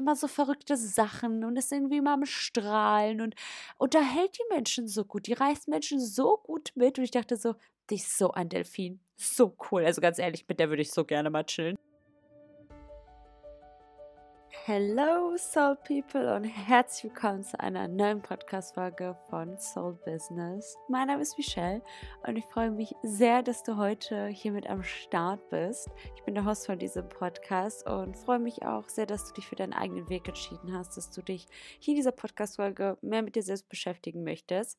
immer so verrückte Sachen und ist irgendwie immer am Strahlen und unterhält die Menschen so gut. Die reißt Menschen so gut mit. Und ich dachte so, die ist so ein Delfin. So cool. Also ganz ehrlich, mit der würde ich so gerne mal chillen. Hello Soul People und herzlich willkommen zu einer neuen Podcast-Folge von Soul Business. Mein Name ist Michelle und ich freue mich sehr, dass du heute hier mit am Start bist. Ich bin der Host von diesem Podcast und freue mich auch sehr, dass du dich für deinen eigenen Weg entschieden hast, dass du dich hier in dieser Podcast-Folge mehr mit dir selbst beschäftigen möchtest.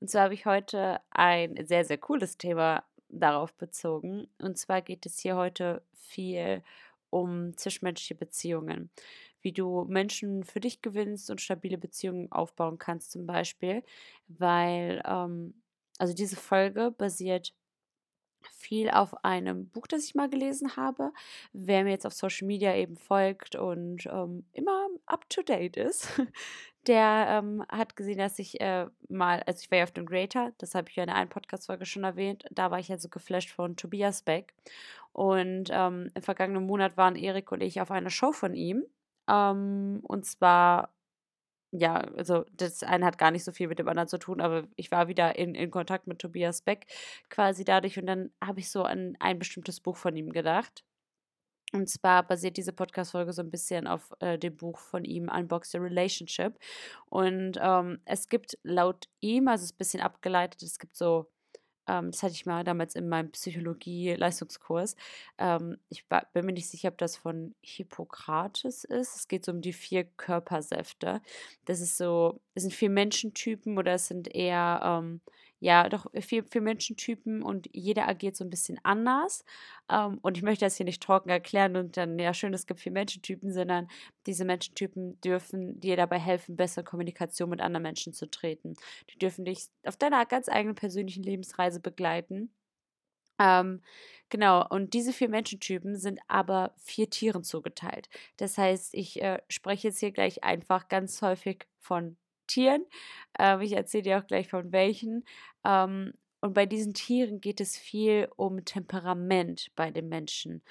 Und zwar habe ich heute ein sehr, sehr cooles Thema darauf bezogen. Und zwar geht es hier heute viel um zwischenmenschliche Beziehungen. Wie du Menschen für dich gewinnst und stabile Beziehungen aufbauen kannst, zum Beispiel. Weil, ähm, also diese Folge basiert viel auf einem Buch, das ich mal gelesen habe. Wer mir jetzt auf Social Media eben folgt und ähm, immer up to date ist, der ähm, hat gesehen, dass ich äh, mal, also ich war ja auf dem Greater, das habe ich ja in einer Podcast-Folge schon erwähnt, da war ich also geflasht von Tobias Beck. Und ähm, im vergangenen Monat waren Erik und ich auf einer Show von ihm. Ähm, und zwar ja, also das eine hat gar nicht so viel mit dem anderen zu tun, aber ich war wieder in, in Kontakt mit Tobias Beck quasi dadurch und dann habe ich so an ein bestimmtes Buch von ihm gedacht. Und zwar basiert diese Podcast-Folge so ein bisschen auf äh, dem Buch von ihm, Unbox the Relationship. Und ähm, es gibt laut ihm, also es ist ein bisschen abgeleitet, es gibt so ähm, das hatte ich mal damals in meinem Psychologie-Leistungskurs. Ähm, ich war, bin mir nicht sicher, ob das von Hippokrates ist. Es geht so um die vier Körpersäfte. Das ist so, es sind vier Menschentypen oder es sind eher ähm, ja, doch vier, vier Menschentypen und jeder agiert so ein bisschen anders. Ähm, und ich möchte das hier nicht trocken erklären und dann, ja, schön, es gibt vier Menschentypen, sondern diese Menschentypen dürfen dir dabei helfen, bessere Kommunikation mit anderen Menschen zu treten. Die dürfen dich auf deiner ganz eigenen persönlichen Lebensreise begleiten. Ähm, genau, und diese vier Menschentypen sind aber vier Tieren zugeteilt. Das heißt, ich äh, spreche jetzt hier gleich einfach ganz häufig von Tieren. Ähm, ich erzähle dir auch gleich von welchen. Ähm, und bei diesen Tieren geht es viel um Temperament bei den Menschen.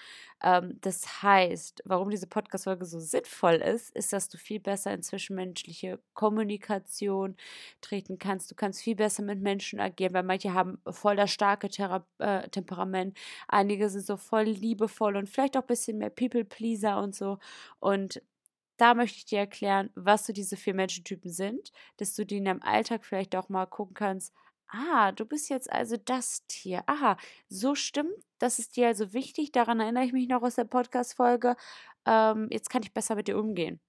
Ähm, das heißt, warum diese Podcast-Folge so sinnvoll ist, ist, dass du viel besser in zwischenmenschliche Kommunikation treten kannst. Du kannst viel besser mit Menschen agieren, weil manche haben voll das starke Thera äh, Temperament. Einige sind so voll liebevoll und vielleicht auch ein bisschen mehr People-Pleaser und so. Und da möchte ich dir erklären, was so diese vier Menschentypen sind, dass du die in deinem Alltag vielleicht auch mal gucken kannst. Ah, du bist jetzt also das Tier. Aha, so stimmt. Das ist dir also wichtig. Daran erinnere ich mich noch aus der Podcast-Folge. Ähm, jetzt kann ich besser mit dir umgehen.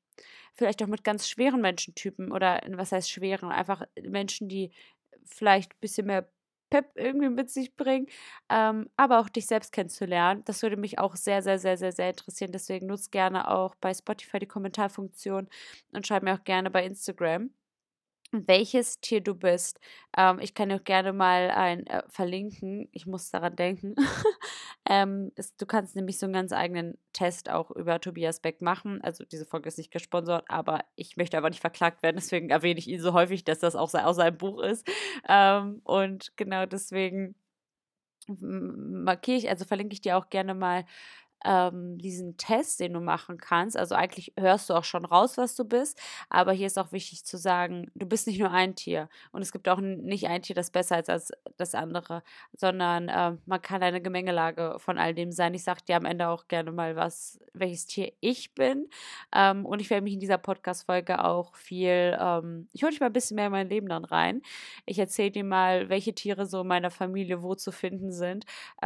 Vielleicht auch mit ganz schweren Menschentypen oder was heißt schweren? Einfach Menschen, die vielleicht ein bisschen mehr Pep irgendwie mit sich bringen, ähm, aber auch dich selbst kennenzulernen. Das würde mich auch sehr, sehr, sehr, sehr, sehr interessieren. Deswegen nutzt gerne auch bei Spotify die Kommentarfunktion und schreib mir auch gerne bei Instagram welches Tier du bist. Ähm, ich kann dir auch gerne mal ein äh, verlinken. Ich muss daran denken. ähm, es, du kannst nämlich so einen ganz eigenen Test auch über Tobias Beck machen. Also diese Folge ist nicht gesponsert, aber ich möchte aber nicht verklagt werden. Deswegen erwähne ich ihn so häufig, dass das auch aus seinem Buch ist. Ähm, und genau deswegen markiere ich, also verlinke ich dir auch gerne mal ähm, diesen Test, den du machen kannst. Also eigentlich hörst du auch schon raus, was du bist, aber hier ist auch wichtig zu sagen, du bist nicht nur ein Tier und es gibt auch nicht ein Tier, das besser ist als das andere, sondern äh, man kann eine Gemengelage von all dem sein. Ich sage dir am Ende auch gerne mal, was, welches Tier ich bin ähm, und ich werde mich in dieser Podcast-Folge auch viel, ähm, ich hole dich mal ein bisschen mehr in mein Leben dann rein. Ich erzähle dir mal, welche Tiere so in meiner Familie wo zu finden sind.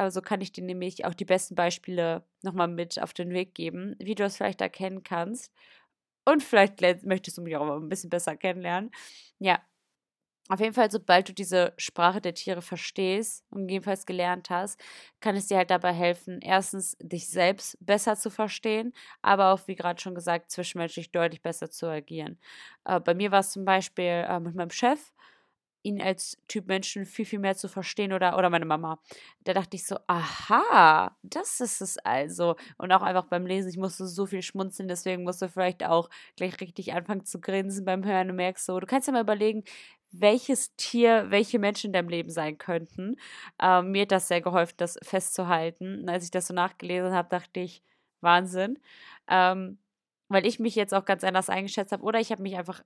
So kann ich dir nämlich auch die besten Beispiele nochmal mit auf den Weg geben, wie du das vielleicht erkennen kannst. Und vielleicht möchtest du mich auch ein bisschen besser kennenlernen. Ja, auf jeden Fall, sobald du diese Sprache der Tiere verstehst und jedenfalls gelernt hast, kann es dir halt dabei helfen, erstens dich selbst besser zu verstehen, aber auch, wie gerade schon gesagt, zwischenmenschlich deutlich besser zu agieren. Äh, bei mir war es zum Beispiel äh, mit meinem Chef ihn als Typ Menschen viel, viel mehr zu verstehen oder, oder meine Mama. Da dachte ich so, aha, das ist es also. Und auch einfach beim Lesen, ich musste so viel schmunzeln, deswegen musst du vielleicht auch gleich richtig anfangen zu grinsen beim Hören und merkst so, du kannst ja mal überlegen, welches Tier, welche Menschen in deinem Leben sein könnten. Ähm, mir hat das sehr geholfen, das festzuhalten. Und als ich das so nachgelesen habe, dachte ich, Wahnsinn. Ähm, weil ich mich jetzt auch ganz anders eingeschätzt habe oder ich habe mich einfach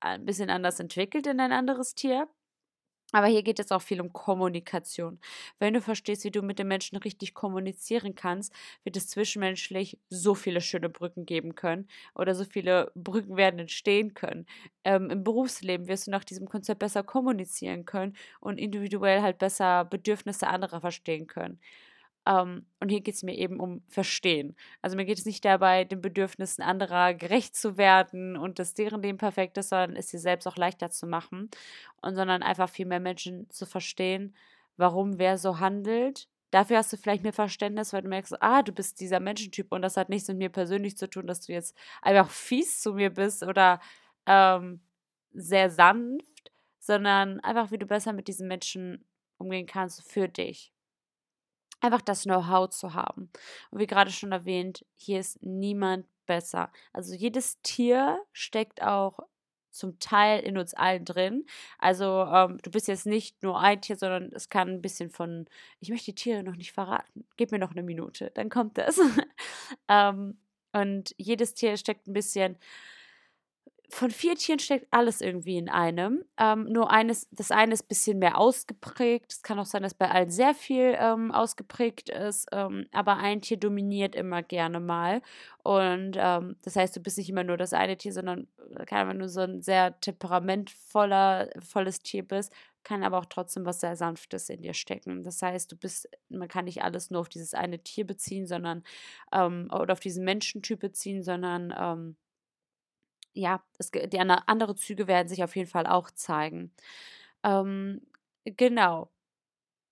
ein bisschen anders entwickelt in ein anderes Tier. Aber hier geht es auch viel um Kommunikation. Wenn du verstehst, wie du mit den Menschen richtig kommunizieren kannst, wird es zwischenmenschlich so viele schöne Brücken geben können oder so viele Brücken werden entstehen können. Ähm, Im Berufsleben wirst du nach diesem Konzept besser kommunizieren können und individuell halt besser Bedürfnisse anderer verstehen können. Ähm, und hier geht es mir eben um Verstehen. Also mir geht es nicht dabei, den Bedürfnissen anderer gerecht zu werden und dass deren Leben perfekt ist, sondern es dir selbst auch leichter zu machen. Und sondern einfach viel mehr Menschen zu verstehen, warum wer so handelt. Dafür hast du vielleicht mehr Verständnis, weil du merkst, ah, du bist dieser Menschentyp und das hat nichts mit mir persönlich zu tun, dass du jetzt einfach fies zu mir bist oder ähm, sehr sanft, sondern einfach, wie du besser mit diesen Menschen umgehen kannst für dich einfach das Know-how zu haben. Und wie gerade schon erwähnt, hier ist niemand besser. Also jedes Tier steckt auch zum Teil in uns allen drin. Also ähm, du bist jetzt nicht nur ein Tier, sondern es kann ein bisschen von, ich möchte die Tiere noch nicht verraten. Gib mir noch eine Minute, dann kommt das. ähm, und jedes Tier steckt ein bisschen von vier Tieren steckt alles irgendwie in einem. Ähm, nur eines, das eine ist ein bisschen mehr ausgeprägt. Es kann auch sein, dass bei allen sehr viel ähm, ausgeprägt ist, ähm, aber ein Tier dominiert immer gerne mal. Und ähm, das heißt, du bist nicht immer nur das eine Tier, sondern äh, kann wenn du so ein sehr temperamentvoller, volles Tier bist, kann aber auch trotzdem was sehr Sanftes in dir stecken. Das heißt, du bist, man kann nicht alles nur auf dieses eine Tier beziehen, sondern ähm, oder auf diesen Menschentyp beziehen, sondern ähm, ja, es, die andere Züge werden sich auf jeden Fall auch zeigen. Ähm, genau.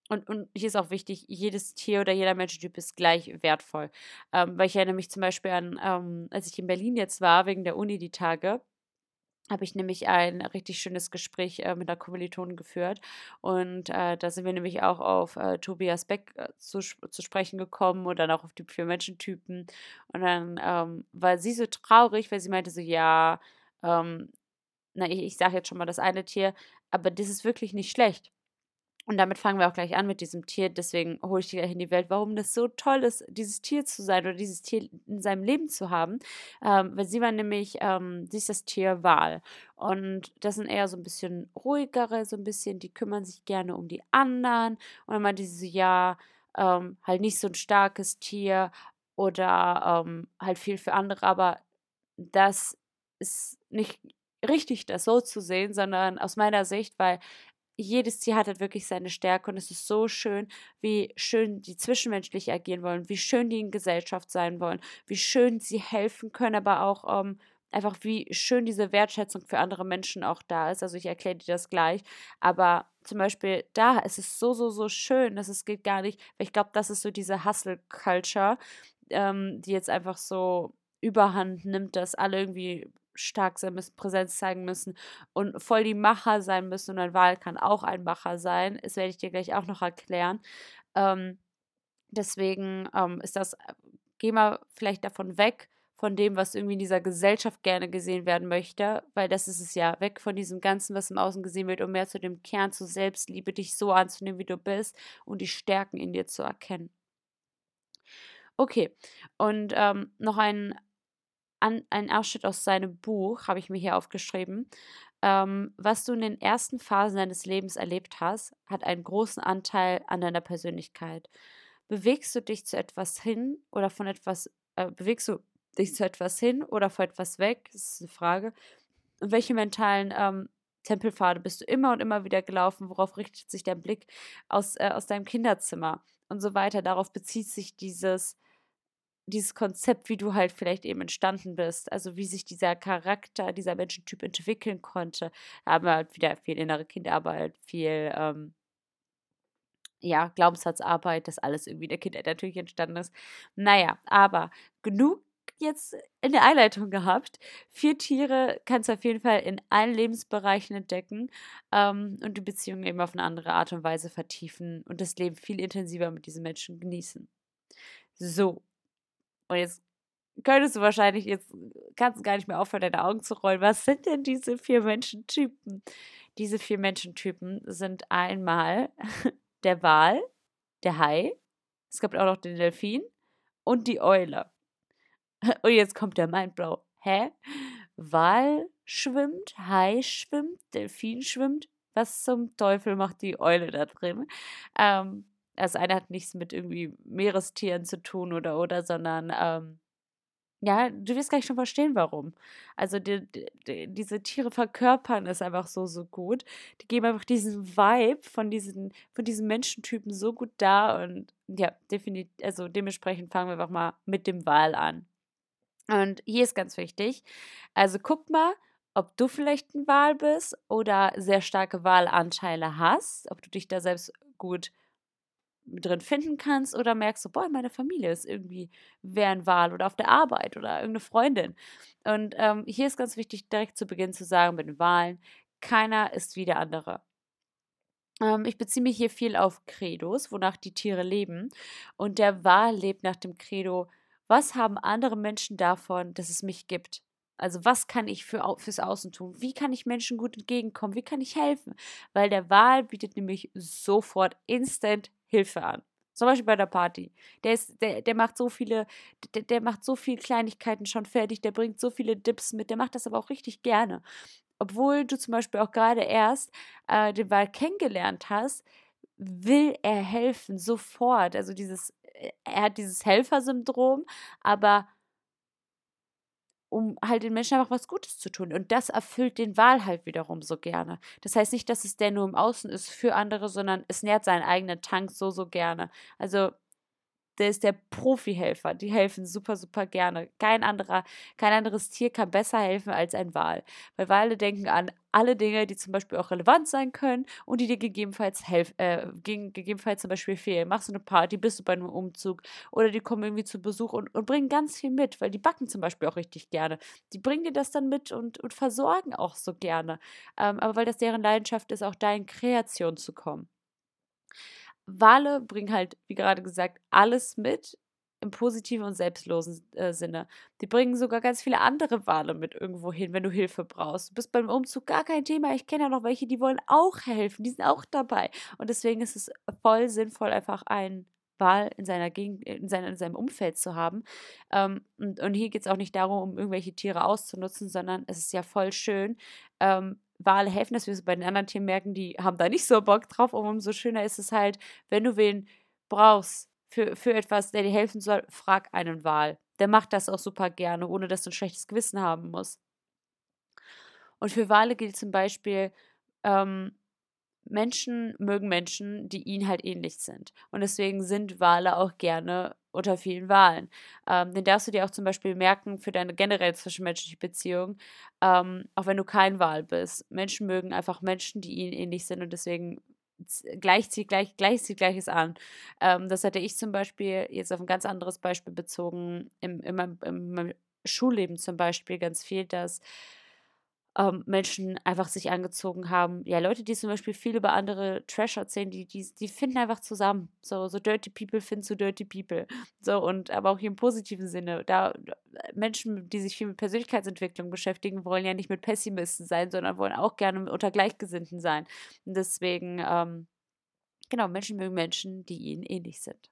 Und, und hier ist auch wichtig, jedes Tier oder jeder Menschentyp ist gleich wertvoll. Ähm, weil ich erinnere mich zum Beispiel an, ähm, als ich in Berlin jetzt war, wegen der Uni die Tage, habe ich nämlich ein richtig schönes Gespräch äh, mit einer Kommilitonin geführt. Und äh, da sind wir nämlich auch auf äh, Tobias Beck äh, zu, zu sprechen gekommen und dann auch auf die vier Menschentypen. Und dann ähm, war sie so traurig, weil sie meinte so, ja, ähm, na, ich, ich sage jetzt schon mal das eine Tier, aber das ist wirklich nicht schlecht. Und damit fangen wir auch gleich an mit diesem Tier. Deswegen hole ich dich gleich in die Welt, warum das so toll ist, dieses Tier zu sein oder dieses Tier in seinem Leben zu haben. Ähm, weil sie war nämlich, ähm, sie ist das Tier Wahl. Und das sind eher so ein bisschen ruhigere, so ein bisschen, die kümmern sich gerne um die anderen. Und dann meinte sie so, ja, ähm, halt nicht so ein starkes Tier oder ähm, halt viel für andere, aber das ist nicht richtig, das so zu sehen, sondern aus meiner Sicht, weil jedes Tier hat halt wirklich seine Stärke und es ist so schön, wie schön die zwischenmenschlich agieren wollen, wie schön die in Gesellschaft sein wollen, wie schön sie helfen können, aber auch ähm, einfach wie schön diese Wertschätzung für andere Menschen auch da ist. Also ich erkläre dir das gleich, aber zum Beispiel da ist es so, so, so schön, dass es geht gar nicht, weil ich glaube, das ist so diese Hustle-Culture, ähm, die jetzt einfach so überhand nimmt, dass alle irgendwie stark sein müssen, Präsenz zeigen müssen und voll die Macher sein müssen. Und ein Wahl kann auch ein Macher sein. Das werde ich dir gleich auch noch erklären. Ähm, deswegen ähm, ist das, äh, geh mal vielleicht davon weg, von dem, was irgendwie in dieser Gesellschaft gerne gesehen werden möchte, weil das ist es ja, weg von diesem Ganzen, was im Außen gesehen wird, um mehr zu dem Kern zu Selbstliebe, dich so anzunehmen, wie du bist und die Stärken in dir zu erkennen. Okay, und ähm, noch ein an, einen Ausschnitt aus seinem Buch, habe ich mir hier aufgeschrieben. Ähm, was du in den ersten Phasen deines Lebens erlebt hast, hat einen großen Anteil an deiner Persönlichkeit. Bewegst du dich zu etwas hin oder von etwas, äh, bewegst du dich zu etwas hin oder vor etwas weg? Das ist eine Frage. Und welche mentalen ähm, Tempelpfade bist du immer und immer wieder gelaufen? Worauf richtet sich dein Blick aus, äh, aus deinem Kinderzimmer und so weiter? Darauf bezieht sich dieses dieses Konzept, wie du halt vielleicht eben entstanden bist, also wie sich dieser Charakter, dieser Menschentyp entwickeln konnte, haben wir halt wieder viel innere Kinderarbeit, viel, ähm, ja, Glaubenssatzarbeit, das alles irgendwie in der Kindheit natürlich entstanden ist. Naja, aber genug jetzt in der Einleitung gehabt. Vier Tiere kannst du auf jeden Fall in allen Lebensbereichen entdecken ähm, und die Beziehung eben auf eine andere Art und Weise vertiefen und das Leben viel intensiver mit diesen Menschen genießen. So, und jetzt könntest du wahrscheinlich, jetzt kannst du gar nicht mehr aufhören, deine Augen zu rollen. Was sind denn diese vier Menschentypen? Diese vier Menschentypen sind einmal der Wal, der Hai, es gibt auch noch den Delfin und die Eule. Und jetzt kommt der Mindblow. Hä? Wal schwimmt, Hai schwimmt, Delfin schwimmt. Was zum Teufel macht die Eule da drin? Ähm, also eine hat nichts mit irgendwie Meerestieren zu tun oder oder, sondern ähm, ja, du wirst gleich schon verstehen, warum. Also die, die, diese Tiere verkörpern es einfach so, so gut. Die geben einfach diesen Vibe von diesen, von diesen Menschentypen so gut da und ja, definitiv, also dementsprechend fangen wir einfach mal mit dem Wal an. Und hier ist ganz wichtig, also guck mal, ob du vielleicht ein Wal bist oder sehr starke Wahlanteile hast, ob du dich da selbst gut drin finden kannst oder merkst du, boah, meine Familie ist irgendwie wer ein Wahl oder auf der Arbeit oder irgendeine Freundin. Und ähm, hier ist ganz wichtig, direkt zu Beginn zu sagen bei den Wahlen, keiner ist wie der andere. Ähm, ich beziehe mich hier viel auf Credos, wonach die Tiere leben. Und der Wahl lebt nach dem Credo, was haben andere Menschen davon, dass es mich gibt? Also was kann ich für, fürs Außen tun? Wie kann ich Menschen gut entgegenkommen? Wie kann ich helfen? Weil der Wahl bietet nämlich sofort instant Hilfe an. Zum Beispiel bei der Party. Der, ist, der, der macht so viele, der, der macht so viele Kleinigkeiten schon fertig, der bringt so viele Dips mit, der macht das aber auch richtig gerne. Obwohl du zum Beispiel auch gerade erst äh, den Wald kennengelernt hast, will er helfen, sofort. Also dieses, äh, er hat dieses Helfersyndrom, aber um halt den Menschen einfach was Gutes zu tun. Und das erfüllt den Wahl halt wiederum so gerne. Das heißt nicht, dass es der nur im Außen ist für andere, sondern es nährt seinen eigenen Tank so, so gerne. Also der ist der Profihelfer. Die helfen super, super gerne. Kein anderer, kein anderes Tier kann besser helfen als ein Wal. Weil Wale denken an alle Dinge, die zum Beispiel auch relevant sein können und die dir gegebenenfalls helfen, äh, gegebenenfalls zum Beispiel fehlen. Machst du eine Party, bist du bei einem Umzug oder die kommen irgendwie zu Besuch und, und bringen ganz viel mit, weil die backen zum Beispiel auch richtig gerne. Die bringen dir das dann mit und, und versorgen auch so gerne. Ähm, aber weil das deren Leidenschaft ist, auch da in Kreation zu kommen. Wale bringen halt, wie gerade gesagt, alles mit im positiven und selbstlosen äh, Sinne. Die bringen sogar ganz viele andere Wale mit irgendwo hin, wenn du Hilfe brauchst. Du bist beim Umzug gar kein Thema. Ich kenne ja noch welche, die wollen auch helfen. Die sind auch dabei. Und deswegen ist es voll sinnvoll, einfach einen Wal in, seiner Gegend, in, seiner, in seinem Umfeld zu haben. Ähm, und, und hier geht es auch nicht darum, um irgendwelche Tiere auszunutzen, sondern es ist ja voll schön, ähm, Wale helfen, dass wir es bei den anderen Tieren merken, die haben da nicht so Bock drauf. Und umso schöner ist es halt, wenn du wen brauchst für, für etwas, der dir helfen soll, frag einen Wal. Der macht das auch super gerne, ohne dass du ein schlechtes Gewissen haben musst. Und für Wale gilt zum Beispiel, ähm, Menschen mögen Menschen, die ihnen halt ähnlich sind. Und deswegen sind Wale auch gerne unter vielen Wahlen. Ähm, den darfst du dir auch zum Beispiel merken für deine generell zwischenmenschliche Beziehung, ähm, auch wenn du kein Wahl bist. Menschen mögen einfach Menschen, die ihnen ähnlich sind und deswegen gleich zieht gleich, gleich zieht gleiches an. Ähm, das hatte ich zum Beispiel jetzt auf ein ganz anderes Beispiel bezogen, im, in meinem Schulleben zum Beispiel ganz viel, dass ähm, Menschen einfach sich angezogen haben. Ja, Leute, die zum Beispiel viel über andere Trash erzählen, die, die, die finden einfach zusammen. So, so Dirty People finden zu Dirty People. So, und aber auch hier im positiven Sinne. Da Menschen, die sich viel mit Persönlichkeitsentwicklung beschäftigen, wollen ja nicht mit Pessimisten sein, sondern wollen auch gerne unter Gleichgesinnten sein. Und deswegen, ähm, genau, Menschen mögen Menschen, die ihnen ähnlich sind.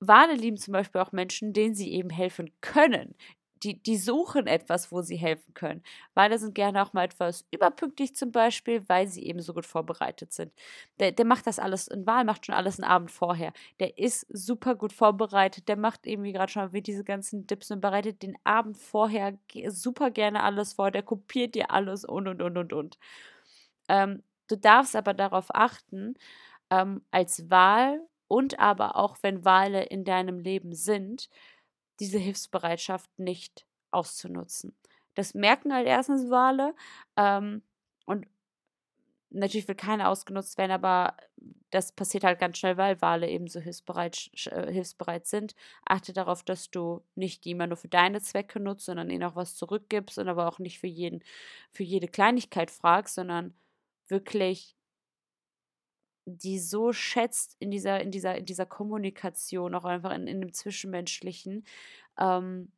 Wale lieben zum Beispiel auch Menschen, denen sie eben helfen können, die, die suchen etwas, wo sie helfen können. Wale sind gerne auch mal etwas überpünktlich zum Beispiel, weil sie eben so gut vorbereitet sind. Der, der macht das alles, ein Wal macht schon alles einen Abend vorher. Der ist super gut vorbereitet, der macht eben, wie gerade schon wie diese ganzen Dips und bereitet den Abend vorher super gerne alles vor, der kopiert dir alles und und und und und. Ähm, du darfst aber darauf achten, ähm, als Wal und aber auch wenn Wale in deinem Leben sind, diese Hilfsbereitschaft nicht auszunutzen. Das merken halt erstens Wale ähm, und natürlich will keiner ausgenutzt werden, aber das passiert halt ganz schnell, weil Wale eben so hilfsbereit, äh, hilfsbereit sind. Achte darauf, dass du nicht die immer nur für deine Zwecke nutzt, sondern ihnen auch was zurückgibst und aber auch nicht für jeden, für jede Kleinigkeit fragst, sondern wirklich die so schätzt in dieser, in dieser, in dieser Kommunikation, auch einfach in, in dem Zwischenmenschlichen. Ähm,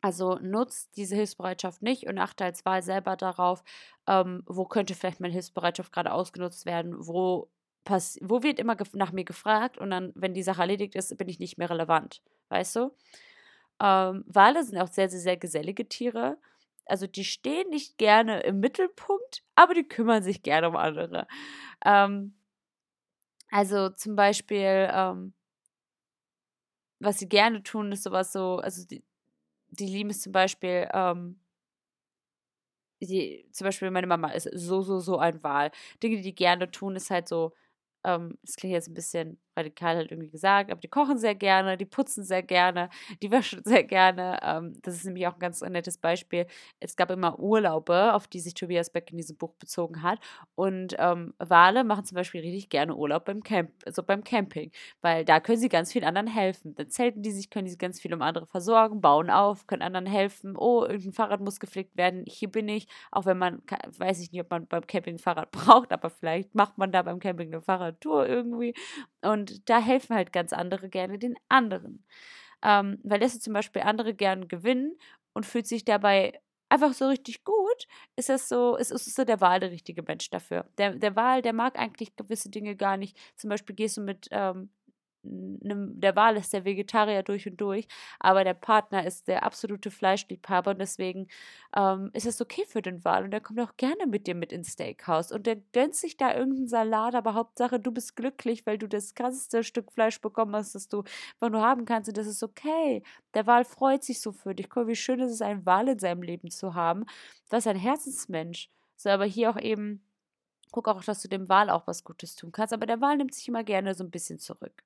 also nutzt diese Hilfsbereitschaft nicht und achte als Wahl selber darauf, ähm, wo könnte vielleicht meine Hilfsbereitschaft gerade ausgenutzt werden, wo, pass wo wird immer nach mir gefragt und dann, wenn die Sache erledigt ist, bin ich nicht mehr relevant, weißt du? Ähm, Wale sind auch sehr, sehr, sehr gesellige Tiere. Also die stehen nicht gerne im Mittelpunkt, aber die kümmern sich gerne um andere. Ähm, also zum Beispiel, ähm, was sie gerne tun, ist sowas so, also die, die lieben es zum Beispiel, ähm, die, zum Beispiel meine Mama ist so, so, so ein Wal. Dinge, die die gerne tun, ist halt so, ähm, das klingt jetzt ein bisschen radikal halt irgendwie gesagt, aber die kochen sehr gerne, die putzen sehr gerne, die waschen sehr gerne. Ähm, das ist nämlich auch ein ganz nettes Beispiel. Es gab immer Urlaube, auf die sich Tobias Beck in diesem Buch bezogen hat. Und ähm, Wale machen zum Beispiel richtig gerne Urlaub beim Camp, also beim Camping, weil da können sie ganz vielen anderen helfen. Dann zelten die sich, können sie ganz viel um andere versorgen, bauen auf, können anderen helfen. Oh, irgendein Fahrrad muss gepflegt werden, hier bin ich. Auch wenn man, weiß ich nicht, ob man beim Camping ein Fahrrad braucht, aber vielleicht macht man da beim Camping eine Fahrradtour irgendwie. Und da helfen halt ganz andere gerne den anderen. Ähm, weil lässt du zum Beispiel andere gern gewinnen und fühlt sich dabei einfach so richtig gut, ist das so, ist, ist so der Wahl der richtige Mensch dafür. Der, der Wahl, der mag eigentlich gewisse Dinge gar nicht. Zum Beispiel gehst du mit ähm, der Wahl ist der Vegetarier durch und durch, aber der Partner ist der absolute Fleischliebhaber und deswegen ähm, ist es okay für den Wal und der kommt auch gerne mit dir mit ins Steakhouse und der gönnt sich da irgendeinen Salat, aber Hauptsache du bist glücklich, weil du das krasseste Stück Fleisch bekommen hast, das du, was du haben kannst und das ist okay. Der Wal freut sich so für dich. Guck, wie schön ist es, einen Wal in seinem Leben zu haben. Das ist ein Herzensmensch. So, aber hier auch eben, guck auch, dass du dem Wal auch was Gutes tun kannst, aber der Wal nimmt sich immer gerne so ein bisschen zurück.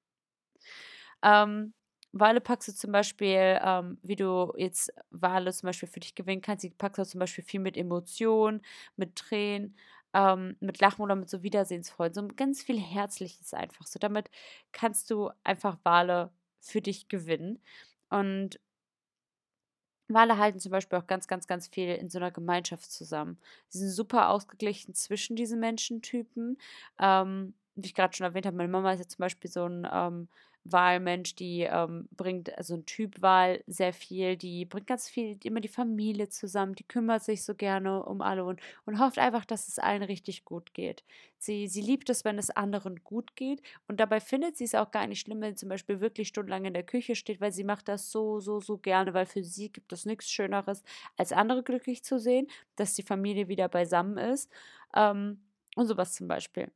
Ähm, Wale packst du zum Beispiel, ähm, wie du jetzt Wale zum Beispiel für dich gewinnen kannst, die packst du zum Beispiel viel mit Emotionen, mit Tränen, ähm, mit Lachen oder mit so Wiedersehensfreude. So ganz viel Herzliches einfach. So damit kannst du einfach Wale für dich gewinnen. Und Wale halten zum Beispiel auch ganz, ganz, ganz viel in so einer Gemeinschaft zusammen. Sie sind super ausgeglichen zwischen diesen Menschentypen. Ähm, wie ich gerade schon erwähnt habe, meine Mama ist ja zum Beispiel so ein ähm, Wahlmensch, die ähm, bringt, also ein Typ Wahl sehr viel, die bringt ganz viel, immer die Familie zusammen, die kümmert sich so gerne um alle und, und hofft einfach, dass es allen richtig gut geht. Sie, sie liebt es, wenn es anderen gut geht und dabei findet sie es auch gar nicht schlimm, wenn zum Beispiel wirklich stundenlang in der Küche steht, weil sie macht das so, so, so gerne, weil für sie gibt es nichts Schöneres, als andere glücklich zu sehen, dass die Familie wieder beisammen ist ähm, und sowas zum Beispiel.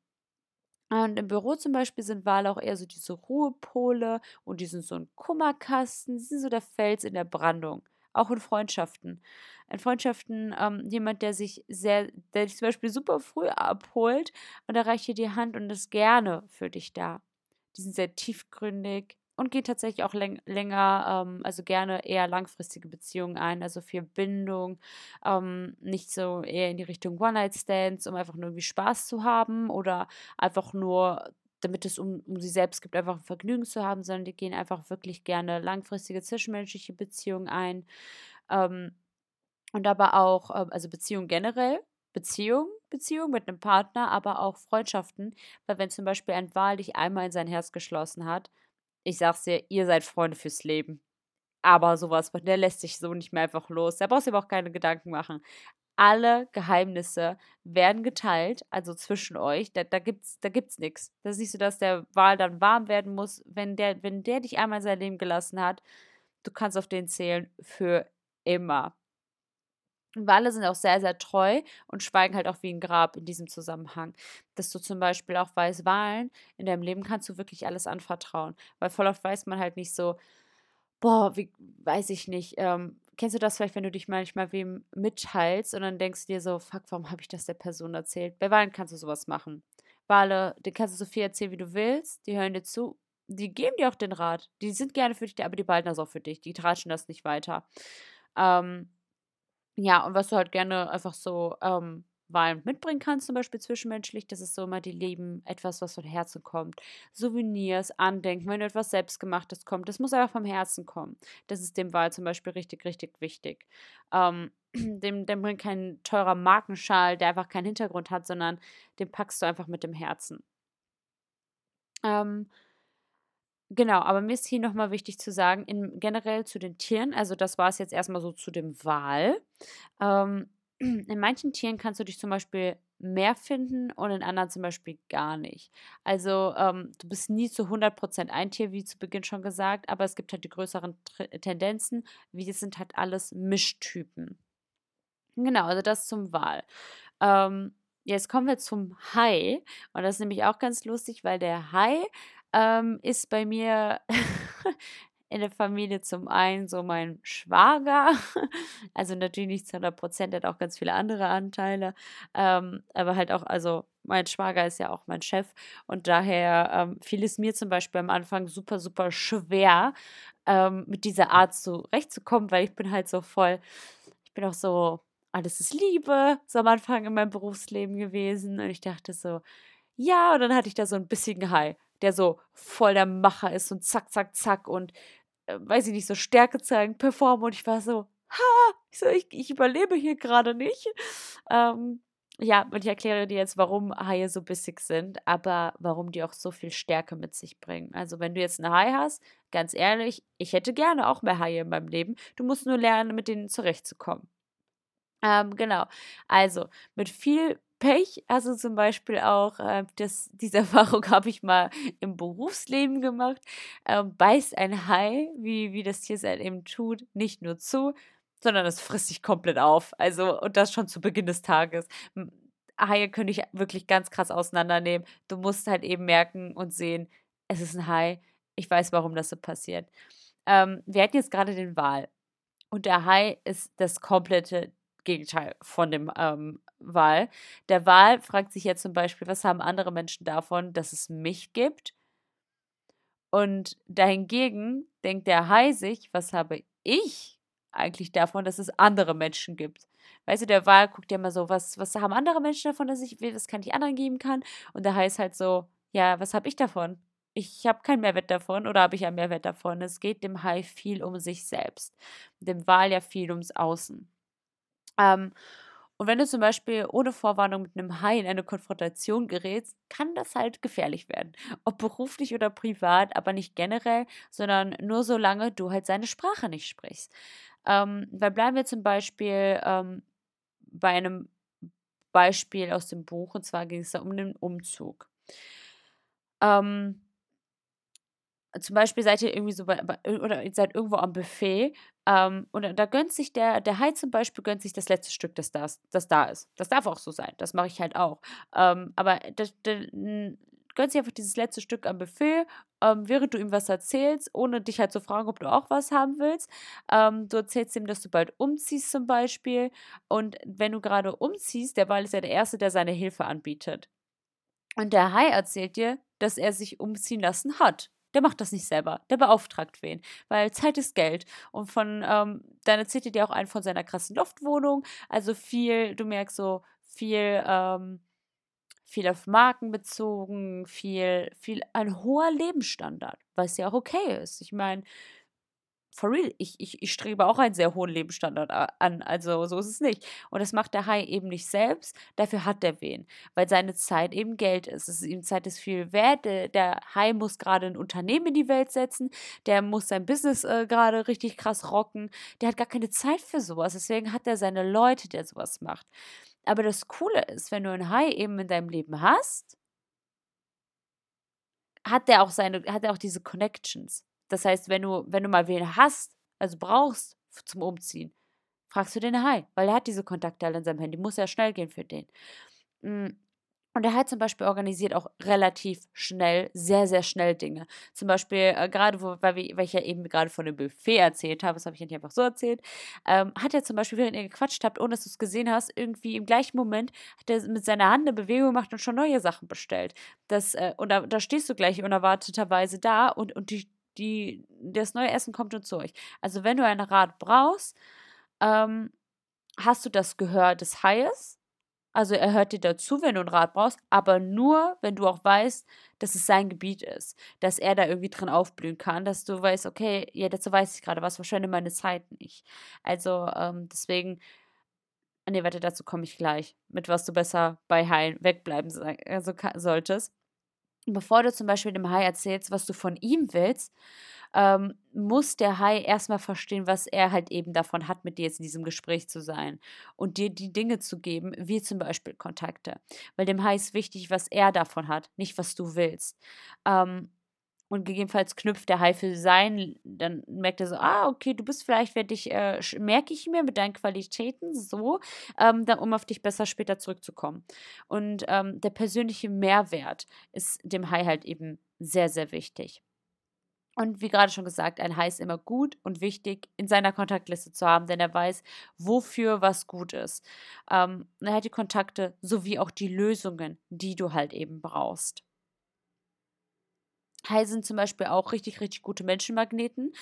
Und im Büro zum Beispiel sind Wale auch eher so diese Ruhepole und die sind so ein Kummerkasten, die sind so der Fels in der Brandung. Auch in Freundschaften. In Freundschaften, ähm, jemand, der sich sehr, der dich zum Beispiel super früh abholt und da reicht dir die Hand und ist gerne für dich da. Die sind sehr tiefgründig, und geht tatsächlich auch läng länger, ähm, also gerne eher langfristige Beziehungen ein, also viel Bindung, ähm, nicht so eher in die Richtung One-Night-Stands, um einfach nur irgendwie Spaß zu haben oder einfach nur damit es um, um sie selbst gibt, einfach ein Vergnügen zu haben, sondern die gehen einfach wirklich gerne langfristige zwischenmenschliche Beziehungen ein. Ähm, und aber auch, ähm, also Beziehungen generell, Beziehung, Beziehung mit einem Partner, aber auch Freundschaften, weil wenn zum Beispiel ein Wal dich einmal in sein Herz geschlossen hat, ich sag's dir, ihr seid Freunde fürs Leben. Aber sowas, der lässt sich so nicht mehr einfach los. Da brauchst du aber auch keine Gedanken machen. Alle Geheimnisse werden geteilt, also zwischen euch. Da, da gibt's, da gibt's nichts. Da siehst du, dass der Wahl dann warm werden muss, wenn der, wenn der dich einmal sein Leben gelassen hat. Du kannst auf den zählen für immer. Wale sind auch sehr, sehr treu und schweigen halt auch wie ein Grab in diesem Zusammenhang. Dass du zum Beispiel auch weißt, Wahlen in deinem Leben kannst du wirklich alles anvertrauen. Weil voll oft weiß man halt nicht so, boah, wie, weiß ich nicht, ähm, kennst du das vielleicht, wenn du dich manchmal wem mitteilst und dann denkst du dir so, fuck, warum habe ich das der Person erzählt? Bei Wahlen kannst du sowas machen. Wale, den kannst du so viel erzählen, wie du willst, die hören dir zu, die geben dir auch den Rat. Die sind gerne für dich, aber die behalten das auch für dich. Die tratschen das nicht weiter. Ähm, ja, und was du halt gerne einfach so ähm, Wahlen mitbringen kannst, zum Beispiel zwischenmenschlich, das ist so immer die Leben, etwas, was von Herzen kommt. Souvenirs, Andenken, wenn du etwas Selbstgemachtes kommt, das muss einfach vom Herzen kommen. Das ist dem Wahl zum Beispiel richtig, richtig wichtig. Ähm, dem, dem bringt kein teurer Markenschal, der einfach keinen Hintergrund hat, sondern den packst du einfach mit dem Herzen. Ähm, Genau, aber mir ist hier nochmal wichtig zu sagen, in, generell zu den Tieren, also das war es jetzt erstmal so zu dem Wal. Ähm, in manchen Tieren kannst du dich zum Beispiel mehr finden und in anderen zum Beispiel gar nicht. Also ähm, du bist nie zu 100% ein Tier, wie zu Beginn schon gesagt, aber es gibt halt die größeren Tendenzen, wie es sind halt alles Mischtypen. Genau, also das zum Wal. Ähm, jetzt kommen wir zum Hai und das ist nämlich auch ganz lustig, weil der Hai ähm, ist bei mir in der Familie zum einen so mein Schwager, also natürlich nicht zu 100 Prozent, hat auch ganz viele andere Anteile, ähm, aber halt auch, also mein Schwager ist ja auch mein Chef. Und daher ähm, fiel es mir zum Beispiel am Anfang super, super schwer, ähm, mit dieser Art zurechtzukommen, weil ich bin halt so voll, ich bin auch so, alles ist Liebe, so am Anfang in meinem Berufsleben gewesen. Und ich dachte so, ja, und dann hatte ich da so ein bisschen High der so voll der Macher ist und zack, zack, zack und äh, weiß ich nicht, so Stärke zeigen, performen und ich war so, ha, ich, so, ich, ich überlebe hier gerade nicht. Ähm, ja, und ich erkläre dir jetzt, warum Haie so bissig sind, aber warum die auch so viel Stärke mit sich bringen. Also, wenn du jetzt einen Hai hast, ganz ehrlich, ich hätte gerne auch mehr Haie in meinem Leben. Du musst nur lernen, mit denen zurechtzukommen. Ähm, genau. Also, mit viel Pech. Also zum Beispiel auch, äh, das, diese Erfahrung habe ich mal im Berufsleben gemacht. Ähm, beißt ein Hai, wie, wie das Tier es eben tut, nicht nur zu, sondern es frisst sich komplett auf. Also, und das schon zu Beginn des Tages. Haie könnte ich wirklich ganz krass auseinandernehmen. Du musst halt eben merken und sehen, es ist ein Hai. Ich weiß, warum das so passiert. Ähm, wir hatten jetzt gerade den Wal. Und der Hai ist das komplette Gegenteil von dem ähm, Wal. Der Wal fragt sich jetzt zum Beispiel, was haben andere Menschen davon, dass es mich gibt? Und dahingegen denkt der Hai sich, was habe ich eigentlich davon, dass es andere Menschen gibt? Weißt du, der Wal guckt ja immer so, was, was haben andere Menschen davon, dass ich will, was kann ich anderen geben kann? Und der Hai ist halt so, ja, was habe ich davon? Ich habe keinen Mehrwert davon oder habe ich einen Mehrwert davon? Es geht dem Hai viel um sich selbst, dem Wal ja viel ums Außen. Ähm, und wenn du zum Beispiel ohne Vorwarnung mit einem Hai in eine Konfrontation gerätst, kann das halt gefährlich werden. Ob beruflich oder privat, aber nicht generell, sondern nur solange du halt seine Sprache nicht sprichst. Ähm, weil bleiben wir zum Beispiel ähm, bei einem Beispiel aus dem Buch, und zwar ging es da um den Umzug. Ähm, zum Beispiel seid ihr irgendwie so bei, oder ihr seid irgendwo am Buffet ähm, und da gönnt sich der, der Hai zum Beispiel gönnt sich das letzte Stück, das da, das da ist. Das darf auch so sein. Das mache ich halt auch. Ähm, aber das, das, gönnt sich einfach dieses letzte Stück am Buffet, ähm, während du ihm was erzählst, ohne dich halt zu fragen, ob du auch was haben willst. Ähm, du erzählst ihm, dass du bald umziehst zum Beispiel. Und wenn du gerade umziehst, der Wal ist ja der Erste, der seine Hilfe anbietet. Und der Hai erzählt dir, dass er sich umziehen lassen hat. Der macht das nicht selber. Der beauftragt wen. Weil Zeit ist Geld. Und von, ähm, dann erzählt er dir auch einen von seiner krassen Loftwohnung. Also viel, du merkst so, viel, ähm, viel auf Marken bezogen, viel, viel, ein hoher Lebensstandard, was ja auch okay ist. Ich meine, for real, ich, ich, ich strebe auch einen sehr hohen Lebensstandard an. Also so ist es nicht. Und das macht der Hai eben nicht selbst. Dafür hat er wen. Weil seine Zeit eben Geld ist. ist ihm Zeit ist viel wert. Der, der Hai muss gerade ein Unternehmen in die Welt setzen. Der muss sein Business äh, gerade richtig krass rocken. Der hat gar keine Zeit für sowas. Deswegen hat er seine Leute, der sowas macht. Aber das Coole ist, wenn du einen Hai eben in deinem Leben hast, hat der auch seine, hat er auch diese Connections. Das heißt, wenn du, wenn du mal wen hast, also brauchst zum Umziehen, fragst du den Hai, weil er hat diese Kontakte alle in seinem Handy, muss ja schnell gehen für den. Mm, und er hat zum Beispiel organisiert auch relativ schnell, sehr, sehr schnell Dinge. Zum Beispiel, äh, gerade, wo, weil, weil ich ja eben gerade von dem Buffet erzählt habe, das habe ich ja nicht einfach so erzählt, ähm, hat er zum Beispiel, während ihr gequatscht habt, ohne dass du es gesehen hast, irgendwie im gleichen Moment hat er mit seiner Hand eine Bewegung gemacht und schon neue Sachen bestellt. Das, äh, und da, da stehst du gleich unerwarteterweise da und, und die, die, das neue Essen kommt schon zu euch. Also wenn du ein Rad brauchst, ähm, hast du das Gehör des Haies. Also er hört dir dazu, wenn du ein Rad brauchst, aber nur, wenn du auch weißt, dass es sein Gebiet ist, dass er da irgendwie drin aufblühen kann, dass du weißt, okay, ja, dazu weiß ich gerade was, verschwende meine Zeit nicht. Also ähm, deswegen, nee, warte, dazu komme ich gleich, mit was du besser bei Haien wegbleiben also, solltest. Bevor du zum Beispiel dem Hai erzählst, was du von ihm willst, ähm, muss der Hai erstmal verstehen, was er halt eben davon hat, mit dir jetzt in diesem Gespräch zu sein und dir die Dinge zu geben, wie zum Beispiel Kontakte. Weil dem Hai ist wichtig, was er davon hat, nicht was du willst. Ähm, und gegebenenfalls knüpft der Hai für sein, dann merkt er so, ah, okay, du bist vielleicht, werde ich, äh, merke ich mir mit deinen Qualitäten so, ähm, dann, um auf dich besser später zurückzukommen. Und ähm, der persönliche Mehrwert ist dem Hai halt eben sehr, sehr wichtig. Und wie gerade schon gesagt, ein Hai ist immer gut und wichtig in seiner Kontaktliste zu haben, denn er weiß, wofür was gut ist. Ähm, er hat die Kontakte sowie auch die Lösungen, die du halt eben brauchst. Hai sind zum Beispiel auch richtig, richtig gute Menschenmagneten.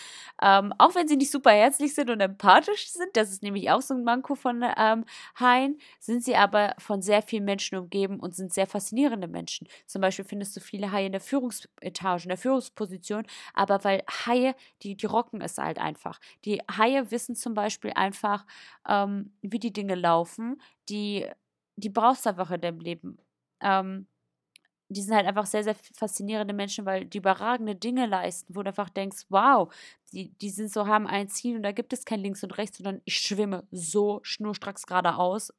Ähm, auch wenn sie nicht super herzlich sind und empathisch sind, das ist nämlich auch so ein Manko von ähm, Haien, sind sie aber von sehr vielen Menschen umgeben und sind sehr faszinierende Menschen. Zum Beispiel findest du viele Haie in der Führungsetage, in der Führungsposition, aber weil Haie, die, die rocken es halt einfach. Die Haie wissen zum Beispiel einfach, ähm, wie die Dinge laufen. Die, die brauchst du einfach in deinem Leben. Ähm, die sind halt einfach sehr, sehr faszinierende Menschen, weil die überragende Dinge leisten, wo du einfach denkst, wow, die, die sind so, haben ein Ziel und da gibt es kein Links und Rechts, sondern ich schwimme so schnurstracks geradeaus.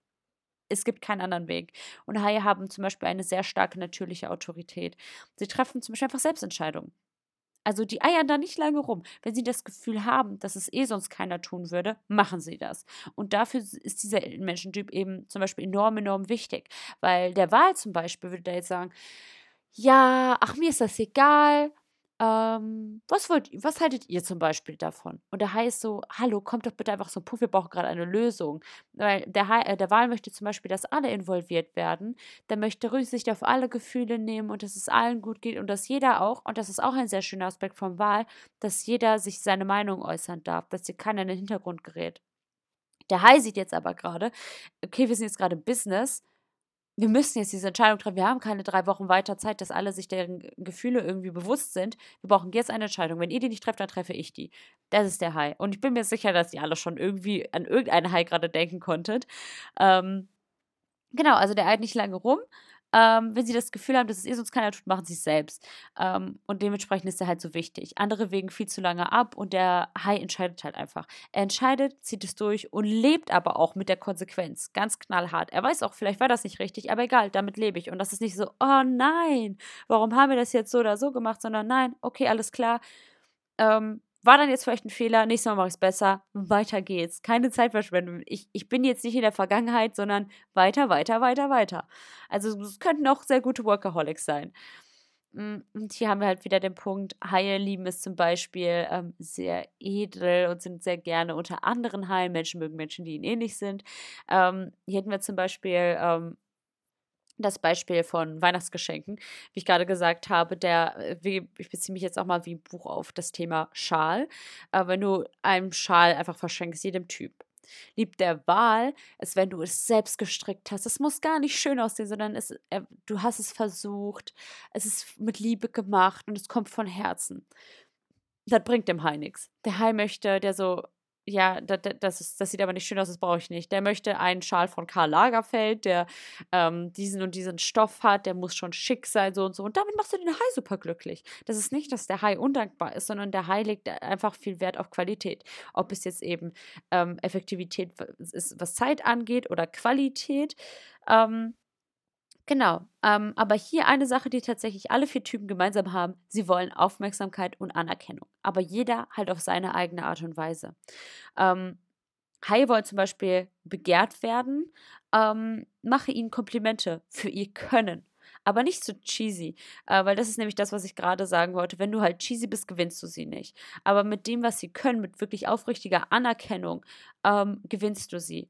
Es gibt keinen anderen Weg. Und Haie haben zum Beispiel eine sehr starke natürliche Autorität. Sie treffen zum Beispiel einfach Selbstentscheidungen. Also die eiern da nicht lange rum. Wenn sie das Gefühl haben, dass es eh sonst keiner tun würde, machen sie das. Und dafür ist dieser Menschentyp eben zum Beispiel enorm, enorm wichtig. Weil der Wahl zum Beispiel würde da jetzt sagen, ja, ach, mir ist das egal, ähm, was, wollt, was haltet ihr zum Beispiel davon? Und der Hai ist so, hallo, kommt doch bitte einfach so, puh, wir brauchen gerade eine Lösung. Weil der, Hai, äh, der Wahl möchte zum Beispiel, dass alle involviert werden. Der möchte Rücksicht auf alle Gefühle nehmen und dass es allen gut geht und dass jeder auch, und das ist auch ein sehr schöner Aspekt vom Wahl, dass jeder sich seine Meinung äußern darf, dass hier keiner in den Hintergrund gerät. Der Hai sieht jetzt aber gerade, okay, wir sind jetzt gerade Business, wir müssen jetzt diese Entscheidung treffen. Wir haben keine drei Wochen weiter Zeit, dass alle sich deren Gefühle irgendwie bewusst sind. Wir brauchen jetzt eine Entscheidung. Wenn ihr die nicht trefft, dann treffe ich die. Das ist der Hai. Und ich bin mir sicher, dass ihr alle schon irgendwie an irgendeinen Hai gerade denken konntet. Ähm, genau, also der eilt nicht lange rum. Ähm, wenn sie das Gefühl haben, dass es eh sonst keiner tut, machen sie es selbst. Ähm, und dementsprechend ist er halt so wichtig. Andere wägen viel zu lange ab und der Hai entscheidet halt einfach. Er entscheidet, zieht es durch und lebt aber auch mit der Konsequenz. Ganz knallhart. Er weiß auch, vielleicht war das nicht richtig, aber egal, damit lebe ich. Und das ist nicht so, oh nein, warum haben wir das jetzt so oder so gemacht, sondern nein, okay, alles klar. Ähm, war dann jetzt vielleicht ein Fehler, nächstes Mal mache ich es besser, weiter geht's. Keine Zeitverschwendung. Ich, ich bin jetzt nicht in der Vergangenheit, sondern weiter, weiter, weiter, weiter. Also es könnten auch sehr gute Workaholics sein. Mm, und hier haben wir halt wieder den Punkt, Haie lieben es zum Beispiel ähm, sehr edel und sind sehr gerne unter anderen Haien. Menschen mögen Menschen, die ihnen ähnlich sind. Ähm, hier hätten wir zum Beispiel ähm, das Beispiel von Weihnachtsgeschenken, wie ich gerade gesagt habe, der, äh, ich beziehe mich jetzt auch mal wie ein Buch auf das Thema Schal. Äh, wenn du einen Schal einfach verschenkst, jedem Typ. Liebt der Wahl, ist, wenn du es selbst gestrickt hast. Es muss gar nicht schön aussehen, sondern es, äh, du hast es versucht, es ist mit Liebe gemacht und es kommt von Herzen. Das bringt dem Hai nichts. Der Hai möchte, der so ja, das, das, ist, das sieht aber nicht schön aus, das brauche ich nicht. Der möchte einen Schal von Karl Lagerfeld, der ähm, diesen und diesen Stoff hat, der muss schon schick sein, so und so. Und damit machst du den Hai super glücklich. Das ist nicht, dass der Hai undankbar ist, sondern der Hai legt einfach viel Wert auf Qualität. Ob es jetzt eben ähm, Effektivität ist, was Zeit angeht oder Qualität. Ähm, Genau. Ähm, aber hier eine Sache, die tatsächlich alle vier Typen gemeinsam haben: Sie wollen Aufmerksamkeit und Anerkennung. Aber jeder halt auf seine eigene Art und Weise. Ähm, Haie wollen zum Beispiel begehrt werden. Ähm, mache ihnen Komplimente für ihr Können. Aber nicht so cheesy, äh, weil das ist nämlich das, was ich gerade sagen wollte. Wenn du halt cheesy bist, gewinnst du sie nicht. Aber mit dem, was sie können, mit wirklich aufrichtiger Anerkennung, ähm, gewinnst du sie.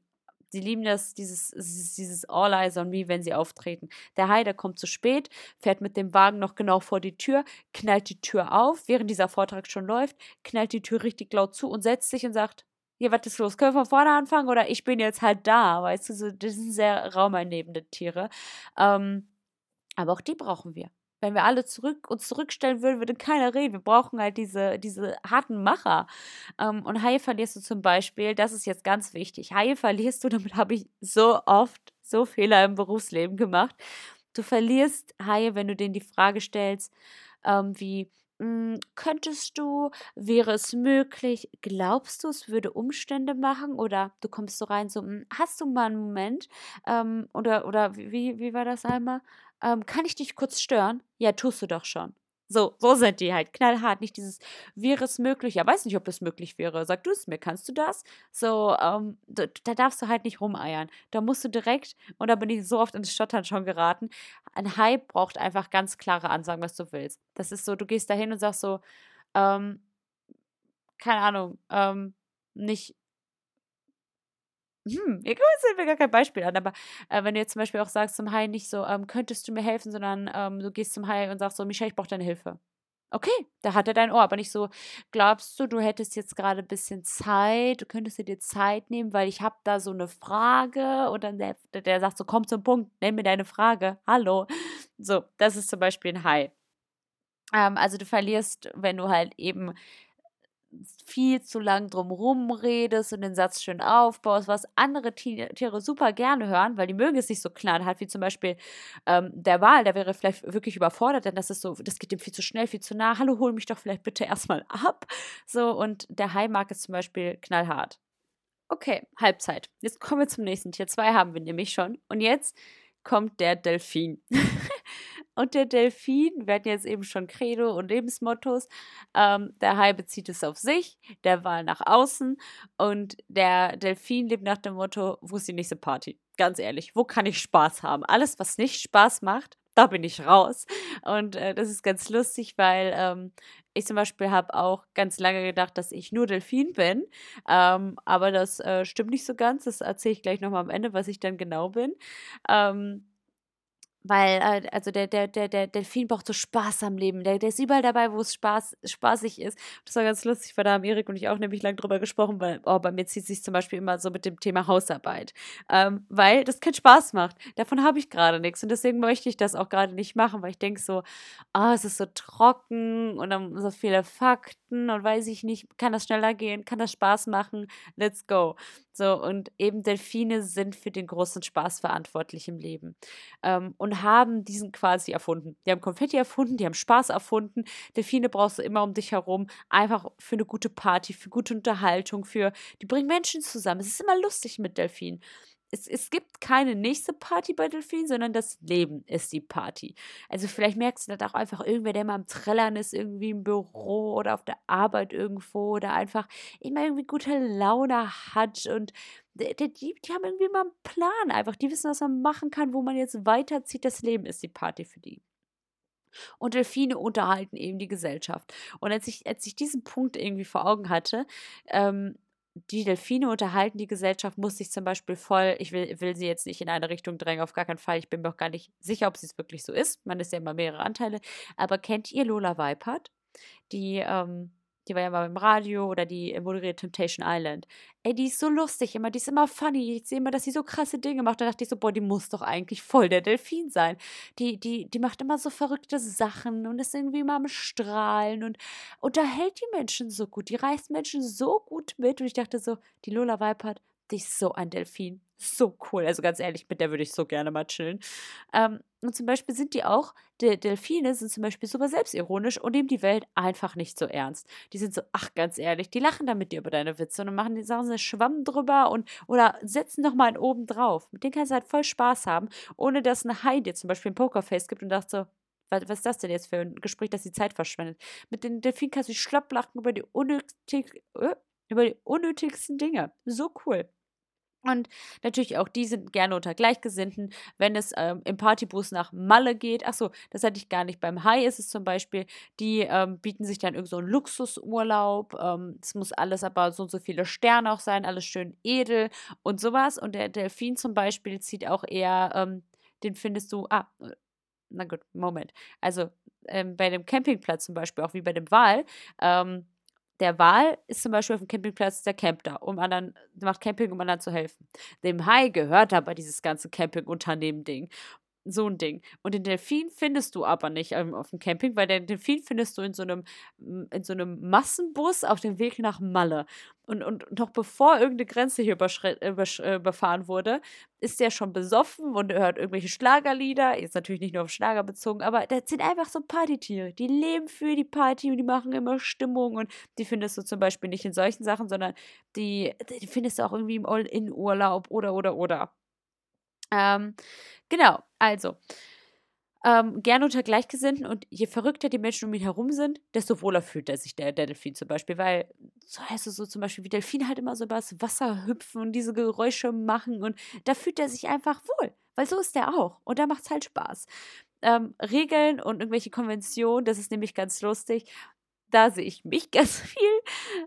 Sie lieben das, dieses, dieses All Eyes on Me, wenn sie auftreten. Der Hai, der kommt zu spät, fährt mit dem Wagen noch genau vor die Tür, knallt die Tür auf, während dieser Vortrag schon läuft, knallt die Tür richtig laut zu und setzt sich und sagt, hier, was ist los? Können wir von vorne anfangen oder ich bin jetzt halt da? Weißt du, so, das sind sehr raumeinnehmende Tiere. Ähm, aber auch die brauchen wir wenn wir alle zurück, uns zurückstellen würden, würde keiner reden. Wir brauchen halt diese, diese harten Macher. Ähm, und Haie verlierst du zum Beispiel, das ist jetzt ganz wichtig. Haie verlierst du, damit habe ich so oft so Fehler im Berufsleben gemacht. du verlierst Haie, wenn du denen die Frage stellst, ähm, wie, hm, könntest du, wäre es möglich, glaubst du, es würde Umstände machen? Oder du kommst so rein, so, hm, hast du mal einen Moment? Ähm, oder, oder wie, wie war das einmal? Ähm, kann ich dich kurz stören? Ja, tust du doch schon. So, so sind die halt knallhart. Nicht dieses, wäre es möglich? Ja, weiß nicht, ob das möglich wäre. Sag du es mir, kannst du das? So, ähm, da, da, darfst du halt nicht rumeiern. Da musst du direkt, und da bin ich so oft ins Stottern schon geraten, ein Hype braucht einfach ganz klare Ansagen, was du willst. Das ist so, du gehst da hin und sagst so, ähm, keine Ahnung, ähm, nicht, hm, mir fällt mir gar kein Beispiel an, aber äh, wenn du jetzt zum Beispiel auch sagst zum Hai nicht so, ähm, könntest du mir helfen, sondern ähm, du gehst zum Hai und sagst so, Michelle, ich brauche deine Hilfe. Okay, da hat er dein Ohr, aber nicht so, glaubst du, du hättest jetzt gerade ein bisschen Zeit, du könntest dir Zeit nehmen, weil ich habe da so eine Frage und dann der, der sagt so, komm zum Punkt, nenn mir deine Frage, hallo. So, das ist zum Beispiel ein Hai. Ähm, also du verlierst, wenn du halt eben viel zu lang drumherum redest und den Satz schön aufbaust, was andere Tiere super gerne hören, weil die mögen es nicht so knallhart, wie zum Beispiel ähm, der Wal, der wäre vielleicht wirklich überfordert, denn das ist so, das geht ihm viel zu schnell, viel zu nah. Hallo, hol mich doch vielleicht bitte erstmal ab. So, und der Hai mag es zum Beispiel knallhart. Okay, Halbzeit. Jetzt kommen wir zum nächsten Tier. Zwei haben wir nämlich schon. Und jetzt kommt der Delfin. und der Delfin, hatten jetzt eben schon Credo und Lebensmottos, ähm, der Hai bezieht es auf sich, der Wal nach außen und der Delfin lebt nach dem Motto, wo ist die nächste Party? Ganz ehrlich, wo kann ich Spaß haben? Alles, was nicht Spaß macht, da bin ich raus. Und äh, das ist ganz lustig, weil ähm, ich zum Beispiel habe auch ganz lange gedacht, dass ich nur Delfin bin. Ähm, aber das äh, stimmt nicht so ganz. Das erzähle ich gleich nochmal am Ende, was ich dann genau bin. Ähm, weil, äh, also der, der, der, der Delfin braucht so Spaß am Leben. Der, der ist überall dabei, wo es Spaß, spaßig ist. Das war ganz lustig, weil da haben Erik und ich auch nämlich lang drüber gesprochen, weil oh, bei mir zieht sich zum Beispiel immer so mit dem Thema Hausarbeit. Ähm, weil das keinen Spaß macht. Davon habe ich gerade nichts. Und deswegen möchte ich das auch gerade nicht machen, weil ich denke so, oh, es ist so trocken und dann so viele Fakten und weiß ich nicht, kann das schneller gehen, kann das Spaß machen, let's go. So, und eben Delfine sind für den großen Spaß verantwortlich im Leben. Ähm, und haben diesen quasi erfunden. Die haben Konfetti erfunden, die haben Spaß erfunden. Delfine brauchst du immer um dich herum, einfach für eine gute Party, für gute Unterhaltung, für, die bringen Menschen zusammen. Es ist immer lustig mit Delfinen es, es gibt keine nächste Party bei Delfin, sondern das Leben ist die Party. Also vielleicht merkst du das auch einfach irgendwer, der mal am Trällern ist, irgendwie im Büro oder auf der Arbeit irgendwo oder einfach immer irgendwie gute Laune hat und die, die, die haben irgendwie mal einen Plan einfach. Die wissen, was man machen kann, wo man jetzt weiterzieht. Das Leben ist die Party für die. Und Delfine unterhalten eben die Gesellschaft. Und als ich, als ich diesen Punkt irgendwie vor Augen hatte, ähm, die Delfine unterhalten die Gesellschaft, muss sich zum Beispiel voll, ich will, will sie jetzt nicht in eine Richtung drängen, auf gar keinen Fall. Ich bin mir auch gar nicht sicher, ob sie es wirklich so ist. Man ist ja immer mehrere Anteile. Aber kennt ihr Lola Weipert? Die, ähm, die war ja mal im Radio oder die moderiert Temptation Island. Ey, die ist so lustig immer, die ist immer funny. Ich sehe immer, dass sie so krasse Dinge macht. Da dachte ich so, boah, die muss doch eigentlich voll der Delfin sein. Die, die, die macht immer so verrückte Sachen und ist irgendwie immer am Strahlen und unterhält die Menschen so gut. Die reißt Menschen so gut mit. Und ich dachte so, die Lola Weipert, die ist so ein Delfin so cool. Also ganz ehrlich, mit der würde ich so gerne mal chillen. Ähm, und zum Beispiel sind die auch, die Delfine sind zum Beispiel super selbstironisch und nehmen die Welt einfach nicht so ernst. Die sind so, ach, ganz ehrlich, die lachen dann mit dir über deine Witze und machen die sagen so Schwamm drüber und oder setzen doch mal einen oben drauf. Mit denen kannst du halt voll Spaß haben, ohne dass eine Hai dir zum Beispiel ein Pokerface gibt und dachte so, was, was ist das denn jetzt für ein Gespräch, dass die Zeit verschwendet? Mit den Delfinen kannst du schlapp lachen über die, unnötig, äh, über die unnötigsten Dinge. So cool. Und natürlich auch die sind gerne unter Gleichgesinnten, wenn es ähm, im Partybus nach Malle geht. Achso, das hatte ich gar nicht. Beim Hai ist es zum Beispiel, die ähm, bieten sich dann irgend so einen Luxusurlaub. Ähm, es muss alles aber so und so viele Sterne auch sein, alles schön edel und sowas. Und der Delfin zum Beispiel zieht auch eher, ähm, den findest du, ah, na gut, Moment. Also ähm, bei dem Campingplatz zum Beispiel, auch wie bei dem Wal, ähm, der Wal ist zum Beispiel auf dem Campingplatz, der campt da, um anderen, macht Camping, um anderen zu helfen. Dem Hai gehört aber dieses ganze Camping-Unternehmen-Ding. So ein Ding. Und den Delfin findest du aber nicht auf dem Camping, weil den Delfin findest du in so einem, in so einem Massenbus auf dem Weg nach Malle. Und, und noch bevor irgendeine Grenze hier äh, überfahren wurde, ist der schon besoffen und hört irgendwelche Schlagerlieder. Jetzt natürlich nicht nur auf Schlager bezogen, aber das sind einfach so Partytiere. Die leben für die Party und die machen immer Stimmung. Und die findest du zum Beispiel nicht in solchen Sachen, sondern die, die findest du auch irgendwie im All-In-Urlaub oder, oder, oder. Ähm, genau, also. Ähm, gerne unter Gleichgesinnten und je verrückter die Menschen um ihn herum sind, desto wohler fühlt er sich, der, der Delfin zum Beispiel, weil so heißt es so zum Beispiel, wie Delfine halt immer so übers Wasser hüpfen und diese Geräusche machen und da fühlt er sich einfach wohl, weil so ist er auch und da macht es halt Spaß. Ähm, Regeln und irgendwelche Konventionen, das ist nämlich ganz lustig da sehe ich mich ganz viel,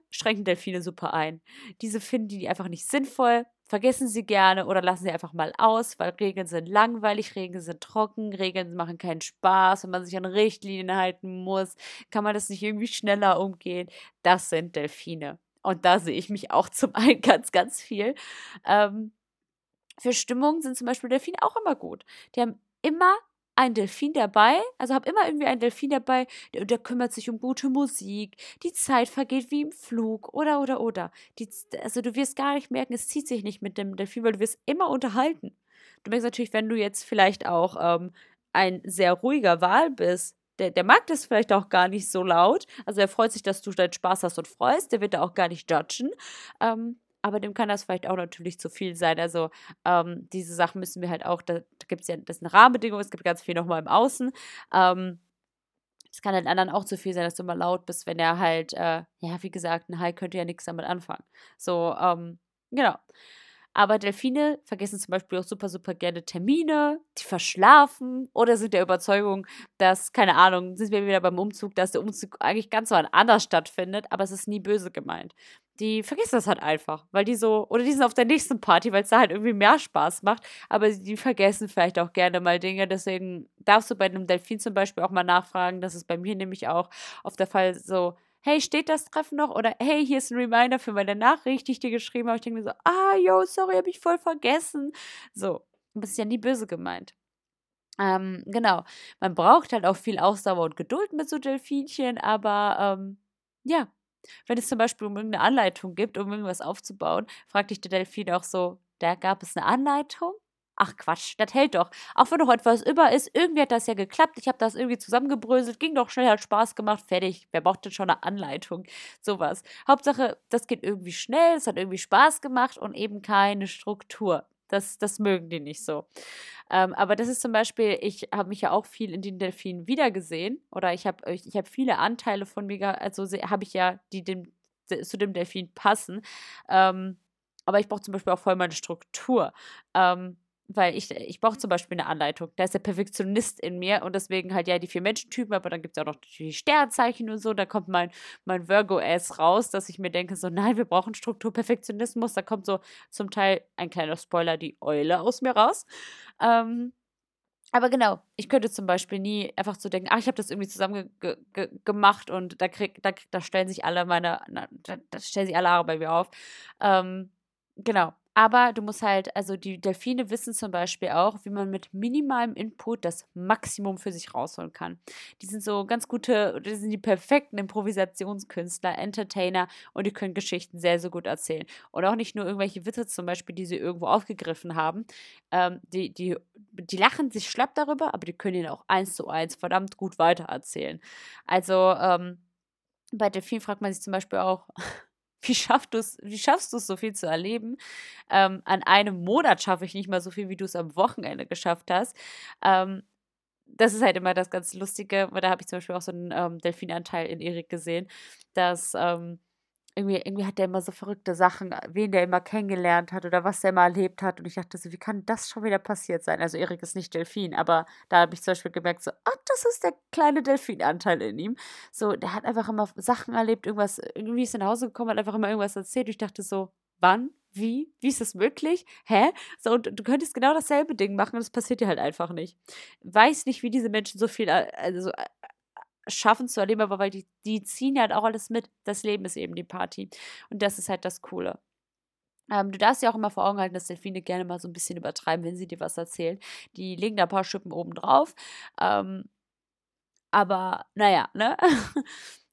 schränken Delfine super ein. Diese finden die einfach nicht sinnvoll, vergessen sie gerne oder lassen sie einfach mal aus, weil Regeln sind langweilig, Regeln sind trocken, Regeln machen keinen Spaß, wenn man sich an Richtlinien halten muss, kann man das nicht irgendwie schneller umgehen. Das sind Delfine. Und da sehe ich mich auch zum einen ganz, ganz viel. Ähm, für Stimmung sind zum Beispiel Delfine auch immer gut. Die haben immer ein Delfin dabei, also habe immer irgendwie einen Delfin dabei, der, der, kümmert sich um gute Musik, die Zeit vergeht wie im Flug oder oder oder. Die, also du wirst gar nicht merken, es zieht sich nicht mit dem Delfin, weil du wirst immer unterhalten. Du merkst natürlich, wenn du jetzt vielleicht auch ähm, ein sehr ruhiger Wal bist, der, der mag das vielleicht auch gar nicht so laut. Also er freut sich, dass du deinen Spaß hast und freust. Der wird da auch gar nicht judgen. Ähm, aber dem kann das vielleicht auch natürlich zu viel sein. Also ähm, diese Sachen müssen wir halt auch, da, da gibt es ja, das ist eine Rahmenbedingung, es gibt ganz viel nochmal im Außen. Ähm, es kann den anderen auch zu viel sein, dass du mal laut bist, wenn er halt, äh, ja, wie gesagt, ein Hai könnte ja nichts damit anfangen. So, ähm, genau. Aber Delfine vergessen zum Beispiel auch super, super gerne Termine, die verschlafen oder sind der Überzeugung, dass, keine Ahnung, sind wir wieder beim Umzug, dass der Umzug eigentlich ganz anders stattfindet, aber es ist nie böse gemeint. Die vergessen das halt einfach, weil die so, oder die sind auf der nächsten Party, weil es da halt irgendwie mehr Spaß macht, aber die vergessen vielleicht auch gerne mal Dinge. Deswegen darfst du bei einem Delfin zum Beispiel auch mal nachfragen. Das ist bei mir nämlich auch auf der Fall so, hey, steht das Treffen noch? Oder hey, hier ist ein Reminder für meine Nachricht, die ich dir geschrieben habe. Ich denke mir so, ah, yo, sorry, habe ich voll vergessen. So, das ist ja nie böse gemeint. Ähm, genau. Man braucht halt auch viel Ausdauer und Geduld mit so Delfinchen, aber ähm, ja, wenn es zum Beispiel um irgendeine Anleitung gibt, um irgendwas aufzubauen, fragt dich der Delfin auch so, da gab es eine Anleitung? Ach Quatsch, das hält doch. Auch wenn noch etwas über ist, irgendwie hat das ja geklappt. Ich habe das irgendwie zusammengebröselt, ging doch schnell, hat Spaß gemacht, fertig. Wer braucht denn schon eine Anleitung? Sowas. Hauptsache, das geht irgendwie schnell, es hat irgendwie Spaß gemacht und eben keine Struktur. Das, das mögen die nicht so. Ähm, aber das ist zum Beispiel, ich habe mich ja auch viel in den Delfinen wiedergesehen. Oder ich habe ich hab viele Anteile von mir, also habe ich ja, die dem, zu dem Delfin passen. Ähm, aber ich brauche zum Beispiel auch voll meine Struktur. Ähm, weil ich, ich brauche zum Beispiel eine Anleitung. Da ist der Perfektionist in mir und deswegen halt ja die vier Menschentypen, aber dann gibt es auch noch die Sternzeichen und so. Da kommt mein, mein Virgo-Ass raus, dass ich mir denke, so, nein, wir brauchen Struktur, Perfektionismus. Da kommt so zum Teil ein kleiner Spoiler, die Eule aus mir raus. Ähm, aber genau, ich könnte zum Beispiel nie einfach so denken, ach, ich habe das irgendwie zusammen ge ge gemacht und da, krieg, da, da stellen sich alle meine, na, da, da stellen sich alle Haare bei mir auf. Ähm, genau. Aber du musst halt, also die Delfine wissen zum Beispiel auch, wie man mit minimalem Input das Maximum für sich rausholen kann. Die sind so ganz gute, die sind die perfekten Improvisationskünstler, Entertainer und die können Geschichten sehr, sehr gut erzählen. Und auch nicht nur irgendwelche Witze zum Beispiel, die sie irgendwo aufgegriffen haben. Ähm, die, die, die lachen sich schlapp darüber, aber die können ihn auch eins zu eins verdammt gut weitererzählen. Also, ähm, bei Delfinen fragt man sich zum Beispiel auch, wie, schaffst du's, wie schaffst du es, so viel zu erleben? Ähm, an einem Monat schaffe ich nicht mal so viel, wie du es am Wochenende geschafft hast. Ähm, das ist halt immer das ganz Lustige, weil da habe ich zum Beispiel auch so einen ähm, Delfinanteil in Erik gesehen, dass ähm, irgendwie, irgendwie hat der immer so verrückte Sachen, wen der immer kennengelernt hat oder was der immer erlebt hat. Und ich dachte so, wie kann das schon wieder passiert sein? Also Erik ist nicht Delfin, aber da habe ich zum Beispiel gemerkt, so, ah, das ist der kleine Delfinanteil in ihm. So, der hat einfach immer Sachen erlebt, irgendwas, irgendwie ist er nach Hause gekommen, hat einfach immer irgendwas erzählt. Und ich dachte so, wann? Wie? Wie ist das möglich? Hä? So, und du könntest genau dasselbe Ding machen und es passiert dir halt einfach nicht. Weiß nicht, wie diese Menschen so viel, also schaffen zu erleben, aber weil die, die ziehen halt auch alles mit. Das Leben ist eben die Party. Und das ist halt das Coole. Ähm, du darfst ja auch immer vor Augen halten, dass Delfine gerne mal so ein bisschen übertreiben, wenn sie dir was erzählen. Die legen da ein paar Schippen oben drauf. Ähm, aber naja, ne?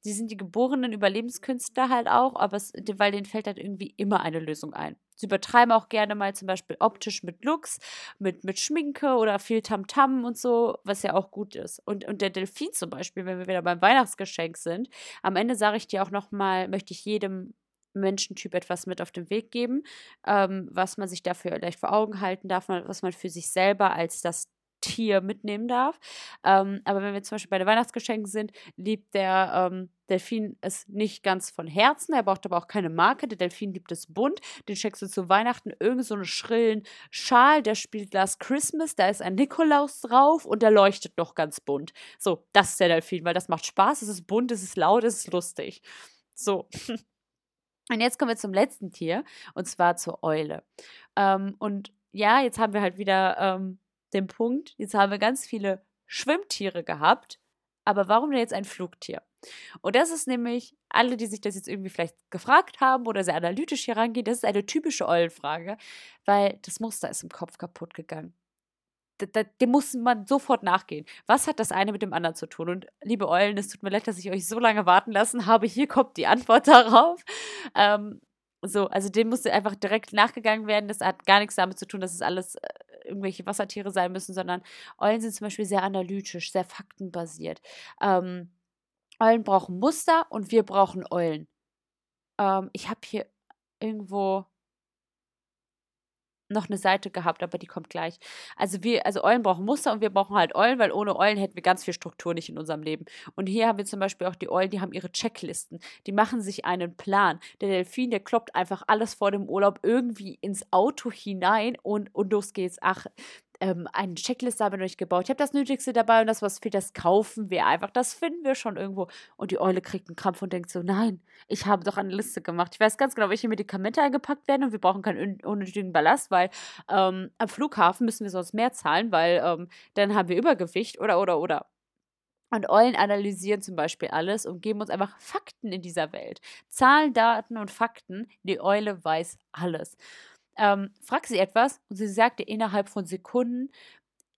die sind die geborenen Überlebenskünstler halt auch, aber es, weil denen fällt halt irgendwie immer eine Lösung ein. Sie übertreiben auch gerne mal zum Beispiel optisch mit Looks, mit, mit Schminke oder viel Tamtam -Tam und so, was ja auch gut ist. Und, und der Delfin zum Beispiel, wenn wir wieder beim Weihnachtsgeschenk sind, am Ende sage ich dir auch nochmal, möchte ich jedem Menschentyp etwas mit auf den Weg geben, ähm, was man sich dafür vielleicht vor Augen halten darf, was man für sich selber als das Tier mitnehmen darf. Ähm, aber wenn wir zum Beispiel bei den Weihnachtsgeschenken sind, liebt der ähm, Delfin es nicht ganz von Herzen. Er braucht aber auch keine Marke. Der Delfin liebt es bunt. Den schenkst du zu Weihnachten irgend so einen schrillen Schal, der spielt Last Christmas. Da ist ein Nikolaus drauf und der leuchtet noch ganz bunt. So, das ist der Delfin, weil das macht Spaß. Es ist bunt, es ist laut, es ist lustig. So. Und jetzt kommen wir zum letzten Tier und zwar zur Eule. Ähm, und ja, jetzt haben wir halt wieder ähm, den Punkt, jetzt haben wir ganz viele Schwimmtiere gehabt, aber warum denn jetzt ein Flugtier? Und das ist nämlich, alle, die sich das jetzt irgendwie vielleicht gefragt haben oder sehr analytisch hier rangehen, das ist eine typische Eulenfrage, weil das Muster ist im Kopf kaputt gegangen. Dem muss man sofort nachgehen. Was hat das eine mit dem anderen zu tun? Und liebe Eulen, es tut mir leid, dass ich euch so lange warten lassen habe. Hier kommt die Antwort darauf. Ähm, so, also dem musste einfach direkt nachgegangen werden. Das hat gar nichts damit zu tun, dass es alles äh, irgendwelche Wassertiere sein müssen, sondern Eulen sind zum Beispiel sehr analytisch, sehr faktenbasiert. Ähm, Eulen brauchen Muster und wir brauchen Eulen. Ähm, ich habe hier irgendwo noch eine Seite gehabt, aber die kommt gleich. Also wir, also Eulen brauchen Muster und wir brauchen halt Eulen, weil ohne Eulen hätten wir ganz viel Struktur nicht in unserem Leben. Und hier haben wir zum Beispiel auch die Eulen, die haben ihre Checklisten. Die machen sich einen Plan. Der Delfin, der kloppt einfach alles vor dem Urlaub irgendwie ins Auto hinein und, und los geht's. Ach, ähm, eine Checkliste habe ich nicht gebaut. Ich habe das Nötigste dabei und das, was fehlt, das kaufen wir einfach. Das finden wir schon irgendwo. Und die Eule kriegt einen Krampf und denkt so, nein, ich habe doch eine Liste gemacht. Ich weiß ganz genau, welche Medikamente eingepackt werden und wir brauchen keinen unnötigen Ballast, weil ähm, am Flughafen müssen wir sonst mehr zahlen, weil ähm, dann haben wir Übergewicht oder, oder, oder. Und Eulen analysieren zum Beispiel alles und geben uns einfach Fakten in dieser Welt. Zahlen, Daten und Fakten. Die Eule weiß alles ähm, frag sie etwas und sie sagt dir innerhalb von Sekunden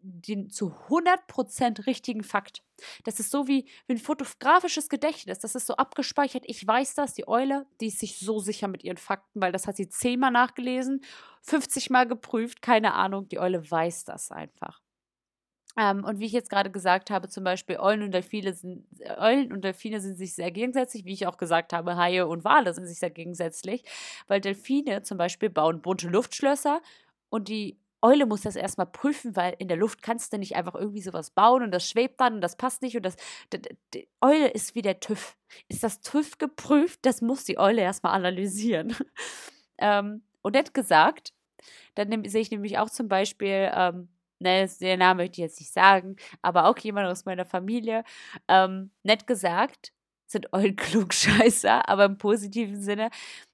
den zu 100% richtigen Fakt. Das ist so wie, wie ein fotografisches Gedächtnis. Das ist so abgespeichert. Ich weiß das. Die Eule, die ist sich so sicher mit ihren Fakten, weil das hat sie zehnmal nachgelesen, 50 Mal geprüft, keine Ahnung. Die Eule weiß das einfach. Ähm, und wie ich jetzt gerade gesagt habe, zum Beispiel Eulen und Delfine sind, Eulen und Delfine sind sich sehr gegensätzlich, wie ich auch gesagt habe, Haie und Wale sind sich sehr gegensätzlich, weil Delfine zum Beispiel bauen bunte Luftschlösser und die Eule muss das erstmal prüfen, weil in der Luft kannst du nicht einfach irgendwie sowas bauen und das schwebt dann und das passt nicht und das. Die Eule ist wie der TÜV. Ist das TÜV geprüft? Das muss die Eule erstmal analysieren. ähm, und nett gesagt, dann sehe ich nämlich auch zum Beispiel ähm, ne, den Namen möchte ich jetzt nicht sagen, aber auch jemand aus meiner Familie, ähm, nett gesagt, sind Eulen Klugscheißer, aber im positiven Sinne.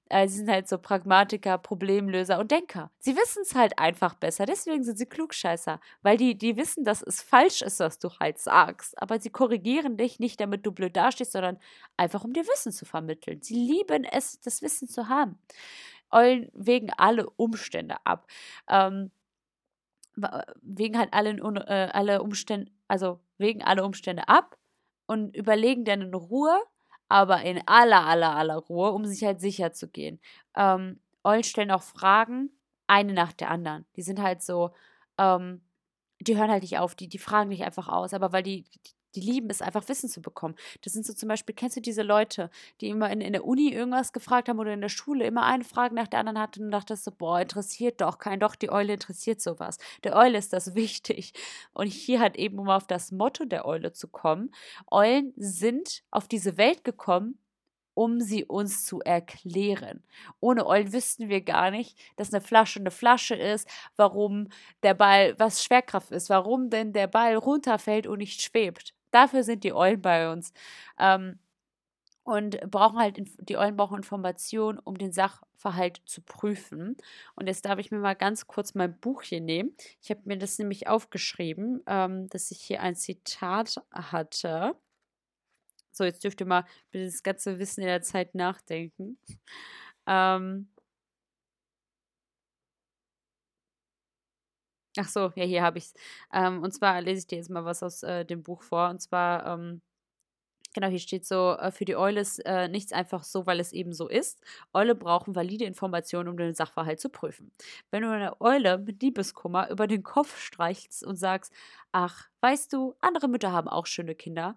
Äh, sie sind halt so Pragmatiker, Problemlöser und Denker. Sie wissen es halt einfach besser, deswegen sind sie Klugscheißer, weil die, die wissen, dass es falsch ist, was du halt sagst, aber sie korrigieren dich nicht, damit du blöd dastehst, sondern einfach, um dir Wissen zu vermitteln. Sie lieben es, das Wissen zu haben. Eulen wägen alle Umstände ab. Ähm, wegen halt alle, äh, alle Umstände, also wegen alle Umstände ab und überlegen dann in Ruhe, aber in aller, aller, aller Ruhe, um sich halt sicher zu gehen. Ähm, Eulen stellen auch Fragen, eine nach der anderen. Die sind halt so, ähm, die hören halt nicht auf, die, die fragen nicht einfach aus, aber weil die, die lieben es einfach Wissen zu bekommen. Das sind so zum Beispiel, kennst du diese Leute, die immer in, in der Uni irgendwas gefragt haben oder in der Schule immer eine Frage nach der anderen hatten und dachtest so, boah, interessiert doch kein, doch, die Eule interessiert sowas. Der Eule ist das wichtig. Und hier hat eben, um auf das Motto der Eule zu kommen, Eulen sind auf diese Welt gekommen, um sie uns zu erklären. Ohne Eulen wüssten wir gar nicht, dass eine Flasche eine Flasche ist, warum der Ball, was Schwerkraft ist, warum denn der Ball runterfällt und nicht schwebt. Dafür sind die Eulen bei uns. Ähm, und brauchen halt, die Eulen brauchen Informationen, um den Sachverhalt zu prüfen. Und jetzt darf ich mir mal ganz kurz mein Buch hier nehmen. Ich habe mir das nämlich aufgeschrieben, ähm, dass ich hier ein Zitat hatte. So, jetzt dürft ihr mal bitte das ganze Wissen in der Zeit nachdenken. Ähm, Ach so, ja, hier habe ich es. Ähm, und zwar lese ich dir jetzt mal was aus äh, dem Buch vor. Und zwar, ähm, genau, hier steht so, äh, für die Eule ist äh, nichts einfach so, weil es eben so ist. Eule brauchen valide Informationen, um den Sachverhalt zu prüfen. Wenn du eine Eule mit Liebeskummer über den Kopf streichelst und sagst, ach, weißt du, andere Mütter haben auch schöne Kinder,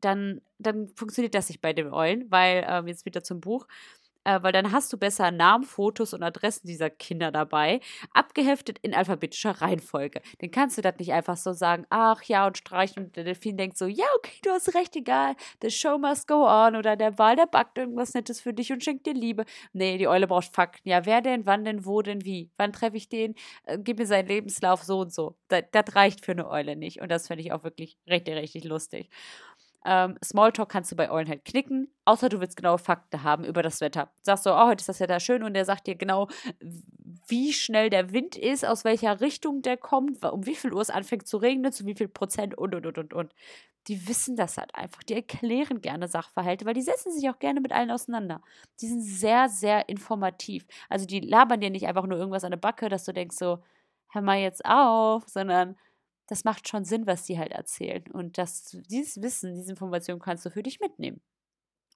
dann, dann funktioniert das nicht bei den Eulen, weil, ähm, jetzt wieder zum Buch, äh, weil dann hast du besser Namen, Fotos und Adressen dieser Kinder dabei, abgeheftet in alphabetischer Reihenfolge. Dann kannst du das nicht einfach so sagen, ach ja, und streichen und der Delfin denkt so, ja, okay, du hast recht, egal, the show must go on oder der Wal, der backt irgendwas Nettes für dich und schenkt dir Liebe. Nee, die Eule braucht Fakten. Ja, wer denn, wann denn, wo denn, wie? Wann treffe ich den? Äh, gib mir seinen Lebenslauf so und so. Das, das reicht für eine Eule nicht und das finde ich auch wirklich richtig, richtig lustig. Ähm, Smalltalk kannst du bei Eulen halt knicken, außer du willst genaue Fakten haben über das Wetter. Sagst du, oh, heute ist das Wetter schön und der sagt dir genau, wie schnell der Wind ist, aus welcher Richtung der kommt, um wie viel Uhr es anfängt zu regnen, zu wie viel Prozent und, und, und, und, und. Die wissen das halt einfach. Die erklären gerne Sachverhalte, weil die setzen sich auch gerne mit allen auseinander. Die sind sehr, sehr informativ. Also die labern dir nicht einfach nur irgendwas an der Backe, dass du denkst so, hör mal jetzt auf, sondern das macht schon Sinn, was die halt erzählen. Und das, dieses Wissen, diese Information kannst du für dich mitnehmen.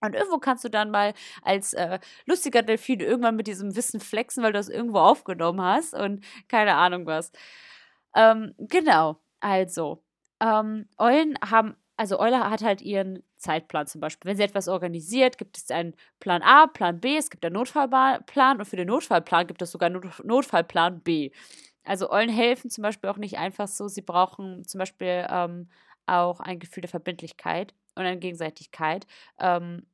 Und irgendwo kannst du dann mal als äh, lustiger Delfin irgendwann mit diesem Wissen flexen, weil du das irgendwo aufgenommen hast und keine Ahnung was. Ähm, genau, also, ähm, Eulen haben, also Eule hat halt ihren Zeitplan zum Beispiel. Wenn sie etwas organisiert, gibt es einen Plan A, Plan B, es gibt einen Notfallplan und für den Notfallplan gibt es sogar einen Notfallplan B. Also Eulen helfen zum Beispiel auch nicht einfach so. Sie brauchen zum Beispiel ähm, auch ein Gefühl der Verbindlichkeit und eine Gegenseitigkeit. Ähm,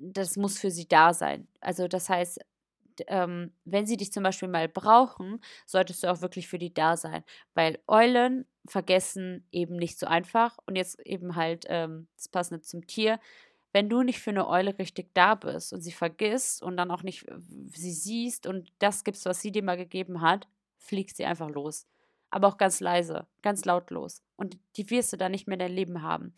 das muss für sie da sein. Also das heißt, ähm, wenn sie dich zum Beispiel mal brauchen, solltest du auch wirklich für die da sein. Weil Eulen vergessen eben nicht so einfach. Und jetzt eben halt ähm, das Passende zum Tier. Wenn du nicht für eine Eule richtig da bist und sie vergisst und dann auch nicht äh, sie siehst und das gibst, was sie dir mal gegeben hat, fliegst sie einfach los. Aber auch ganz leise, ganz lautlos. Und die wirst du dann nicht mehr in dein Leben haben.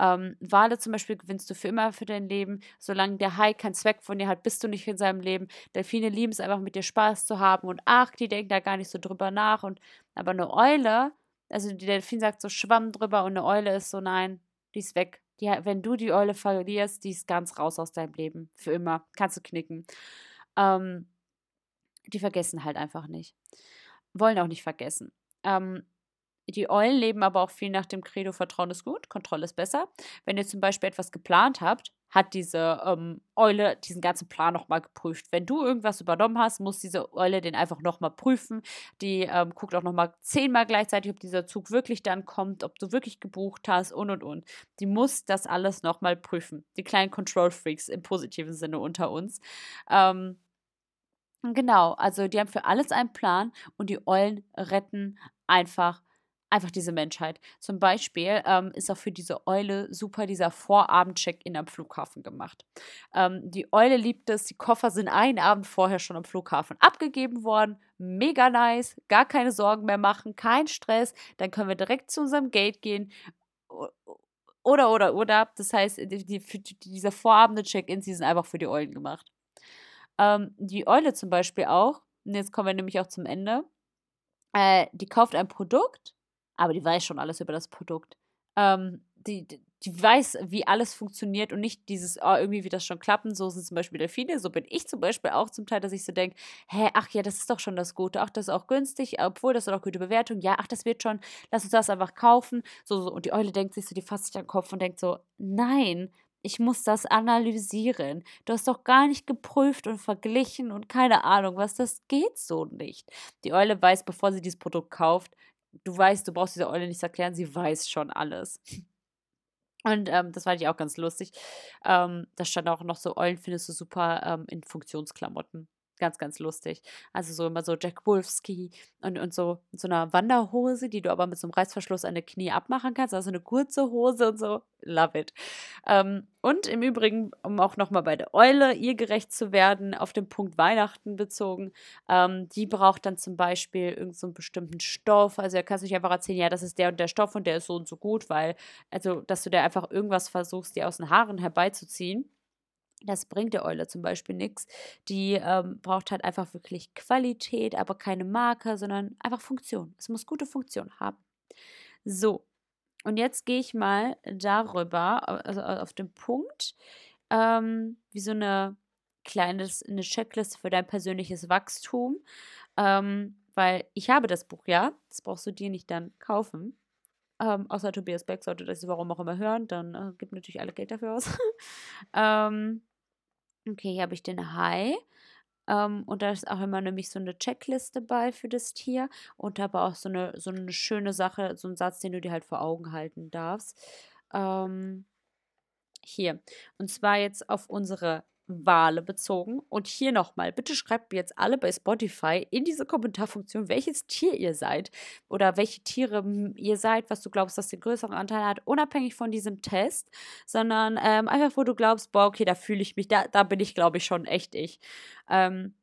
Ähm, Wale zum Beispiel gewinnst du für immer für dein Leben. Solange der Hai keinen Zweck von dir hat, bist du nicht in seinem Leben. Delfine lieben es einfach mit dir Spaß zu haben. Und ach, die denken da gar nicht so drüber nach. Und aber eine Eule, also die Delfin sagt so Schwamm drüber und eine Eule ist so, nein, die ist weg. Die, wenn du die Eule verlierst, die ist ganz raus aus deinem Leben. Für immer. Kannst du knicken. Ähm, die vergessen halt einfach nicht wollen auch nicht vergessen. Ähm, die Eulen leben aber auch viel nach dem Credo Vertrauen ist gut, Kontrolle ist besser. Wenn ihr zum Beispiel etwas geplant habt, hat diese ähm, Eule diesen ganzen Plan nochmal geprüft. Wenn du irgendwas übernommen hast, muss diese Eule den einfach nochmal prüfen. Die ähm, guckt auch nochmal zehnmal gleichzeitig, ob dieser Zug wirklich dann kommt, ob du wirklich gebucht hast und und und. Die muss das alles nochmal prüfen. Die kleinen Control Freaks im positiven Sinne unter uns. Ähm, Genau, also die haben für alles einen Plan und die Eulen retten einfach einfach diese Menschheit. Zum Beispiel ähm, ist auch für diese Eule super dieser Vorabend-Check-in am Flughafen gemacht. Ähm, die Eule liebt es, die Koffer sind einen Abend vorher schon am Flughafen abgegeben worden. Mega nice, gar keine Sorgen mehr machen, kein Stress. Dann können wir direkt zu unserem Gate gehen. Oder, oder, oder. Das heißt, die, die, dieser Vorabende-Check-in, die sind einfach für die Eulen gemacht. Ähm, die Eule zum Beispiel auch, und jetzt kommen wir nämlich auch zum Ende, äh, die kauft ein Produkt, aber die weiß schon alles über das Produkt. Ähm, die, die, weiß, wie alles funktioniert und nicht dieses, oh, irgendwie wird das schon klappen. So sind zum Beispiel Delfine. So bin ich zum Beispiel auch zum Teil, dass ich so denke, hä, ach ja, das ist doch schon das Gute. Ach, das ist auch günstig, obwohl das ist auch gute Bewertung. Ja, ach, das wird schon, lass uns das einfach kaufen. So, so. Und die Eule denkt sich so, die fasst sich an den Kopf und denkt so, nein, ich muss das analysieren. Du hast doch gar nicht geprüft und verglichen und keine Ahnung, was das geht so nicht. Die Eule weiß, bevor sie dieses Produkt kauft, du weißt, du brauchst dieser Eule nichts erklären, sie weiß schon alles. Und ähm, das fand ich auch ganz lustig. Ähm, da stand auch noch so, Eulen findest du super ähm, in Funktionsklamotten. Ganz, ganz lustig. Also so immer so Jack Wolfsky und, und so, so einer Wanderhose, die du aber mit so einem Reißverschluss an der Knie abmachen kannst. Also eine kurze Hose und so. Love it. Ähm, und im Übrigen, um auch nochmal bei der Eule ihr gerecht zu werden, auf den Punkt Weihnachten bezogen, ähm, die braucht dann zum Beispiel irgendeinen so bestimmten Stoff. Also da kannst du nicht einfach erzählen, ja, das ist der und der Stoff und der ist so und so gut, weil, also, dass du dir einfach irgendwas versuchst, dir aus den Haaren herbeizuziehen Das bringt der Eule zum Beispiel nichts. Die ähm, braucht halt einfach wirklich Qualität, aber keine Marke, sondern einfach Funktion. Es muss gute Funktion haben. So, und jetzt gehe ich mal darüber, also auf den Punkt, ähm, wie so eine kleine eine Checkliste für dein persönliches Wachstum. Ähm, weil ich habe das Buch ja, das brauchst du dir nicht dann kaufen. Ähm, außer Tobias Beck sollte das warum auch immer hören, dann äh, gibt natürlich alle Geld dafür aus. ähm, okay, hier habe ich den Hai. Ähm, und da ist auch immer nämlich so eine Checkliste bei für das Tier und aber auch so eine, so eine schöne Sache, so ein Satz, den du dir halt vor Augen halten darfst. Ähm, hier. Und zwar jetzt auf unsere Wale bezogen. Und hier nochmal, bitte schreibt mir jetzt alle bei Spotify in diese Kommentarfunktion, welches Tier ihr seid oder welche Tiere ihr seid, was du glaubst, dass den größeren Anteil hat, unabhängig von diesem Test, sondern ähm, einfach, wo du glaubst, boah, okay, da fühle ich mich, da, da bin ich, glaube ich, schon echt ich. Ähm,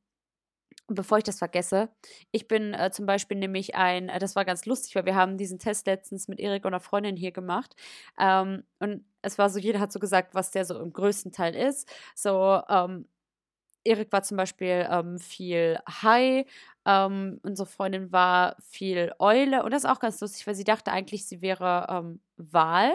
bevor ich das vergesse, ich bin äh, zum Beispiel nämlich ein, äh, das war ganz lustig, weil wir haben diesen Test letztens mit Erik und einer Freundin hier gemacht. Ähm, und es war so, jeder hat so gesagt, was der so im größten Teil ist. So, ähm, Erik war zum Beispiel ähm, viel Hai, ähm, unsere Freundin war viel Eule und das ist auch ganz lustig, weil sie dachte eigentlich, sie wäre ähm, Wal,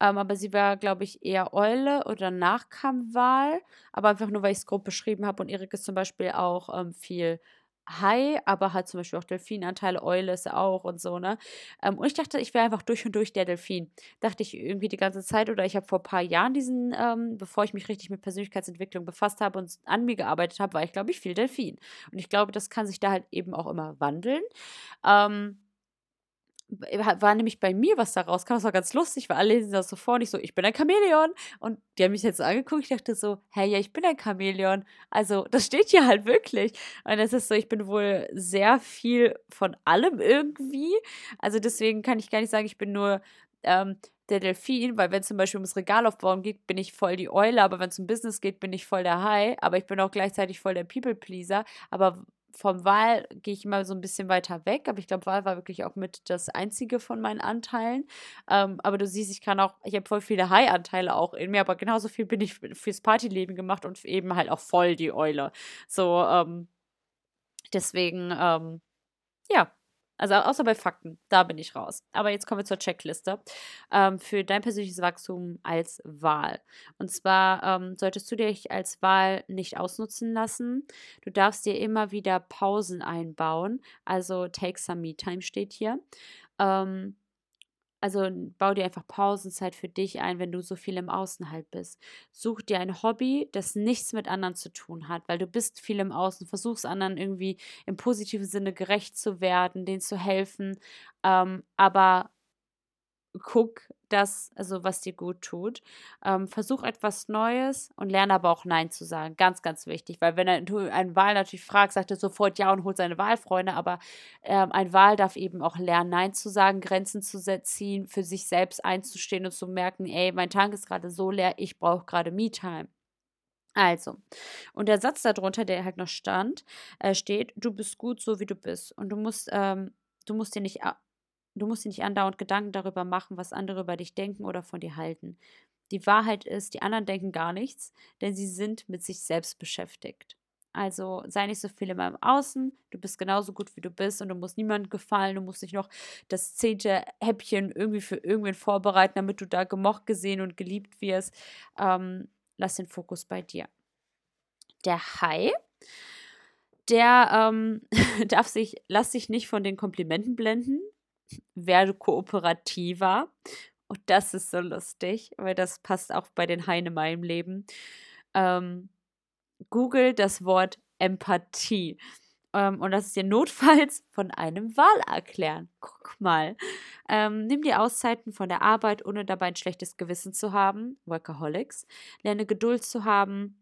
ähm, aber sie war, glaube ich, eher Eule oder danach kam Wal, aber einfach nur, weil ich es grob beschrieben habe und Erik ist zum Beispiel auch ähm, viel Hai, aber halt zum Beispiel auch Delfinanteile, Eule ist er auch und so, ne? Ähm, und ich dachte, ich wäre einfach durch und durch der Delfin. Dachte ich irgendwie die ganze Zeit oder ich habe vor ein paar Jahren diesen, ähm, bevor ich mich richtig mit Persönlichkeitsentwicklung befasst habe und an mir gearbeitet habe, war ich, glaube ich, viel Delfin. Und ich glaube, das kann sich da halt eben auch immer wandeln. Ähm, war nämlich bei mir, was da rauskam, das war ganz lustig, weil alle lesen das so vor und ich so, ich bin ein Chamäleon. Und die haben mich jetzt angeguckt, ich dachte so, hey, ja, ich bin ein Chamäleon. Also, das steht hier halt wirklich. Und es ist so, ich bin wohl sehr viel von allem irgendwie. Also, deswegen kann ich gar nicht sagen, ich bin nur ähm, der Delfin, weil wenn es zum Beispiel ums Regalaufbauen geht, bin ich voll die Eule, aber wenn es um Business geht, bin ich voll der Hai, aber ich bin auch gleichzeitig voll der People-Pleaser. Aber vom Wahl gehe ich immer so ein bisschen weiter weg, aber ich glaube, Wahl war wirklich auch mit das einzige von meinen Anteilen. Ähm, aber du siehst, ich kann auch, ich habe voll viele High-Anteile auch in mir, aber genauso viel bin ich fürs Partyleben gemacht und eben halt auch voll die Eule. So, ähm, deswegen, ähm, ja, also außer bei Fakten, da bin ich raus. Aber jetzt kommen wir zur Checkliste ähm, für dein persönliches Wachstum als Wahl. Und zwar ähm, solltest du dich als Wahl nicht ausnutzen lassen. Du darfst dir immer wieder Pausen einbauen. Also take some me time steht hier. Ähm, also bau dir einfach Pausenzeit für dich ein, wenn du so viel im Außen halt bist. Such dir ein Hobby, das nichts mit anderen zu tun hat, weil du bist viel im Außen, versuchst anderen irgendwie im positiven Sinne gerecht zu werden, denen zu helfen, ähm, aber guck das, also was dir gut tut. Ähm, versuch etwas Neues und lerne aber auch Nein zu sagen. Ganz, ganz wichtig, weil wenn du einen Wahl natürlich fragst, sagt er sofort Ja und holt seine Wahlfreunde, aber ähm, ein Wahl darf eben auch lernen, Nein zu sagen, Grenzen zu setzen, für sich selbst einzustehen und zu merken, ey, mein Tank ist gerade so leer, ich brauche gerade Me-Time. Also, und der Satz darunter, der halt noch stand, äh, steht, du bist gut so, wie du bist. Und du musst, ähm, du musst dir nicht Du musst dir nicht andauernd Gedanken darüber machen, was andere über dich denken oder von dir halten. Die Wahrheit ist, die anderen denken gar nichts, denn sie sind mit sich selbst beschäftigt. Also sei nicht so viel in meinem Außen, du bist genauso gut wie du bist und du musst niemandem gefallen, du musst nicht noch das zehnte Häppchen irgendwie für irgendwen vorbereiten, damit du da gemocht, gesehen und geliebt wirst. Ähm, lass den Fokus bei dir. Der Hai, der ähm, darf sich, lass sich nicht von den Komplimenten blenden, werde kooperativer. Und das ist so lustig, weil das passt auch bei den Haien in meinem Leben. Ähm, Google das Wort Empathie. Ähm, und das ist dir notfalls von einem Wal erklären. Guck mal. Ähm, nimm dir Auszeiten von der Arbeit, ohne dabei ein schlechtes Gewissen zu haben. Workaholics. Lerne Geduld zu haben.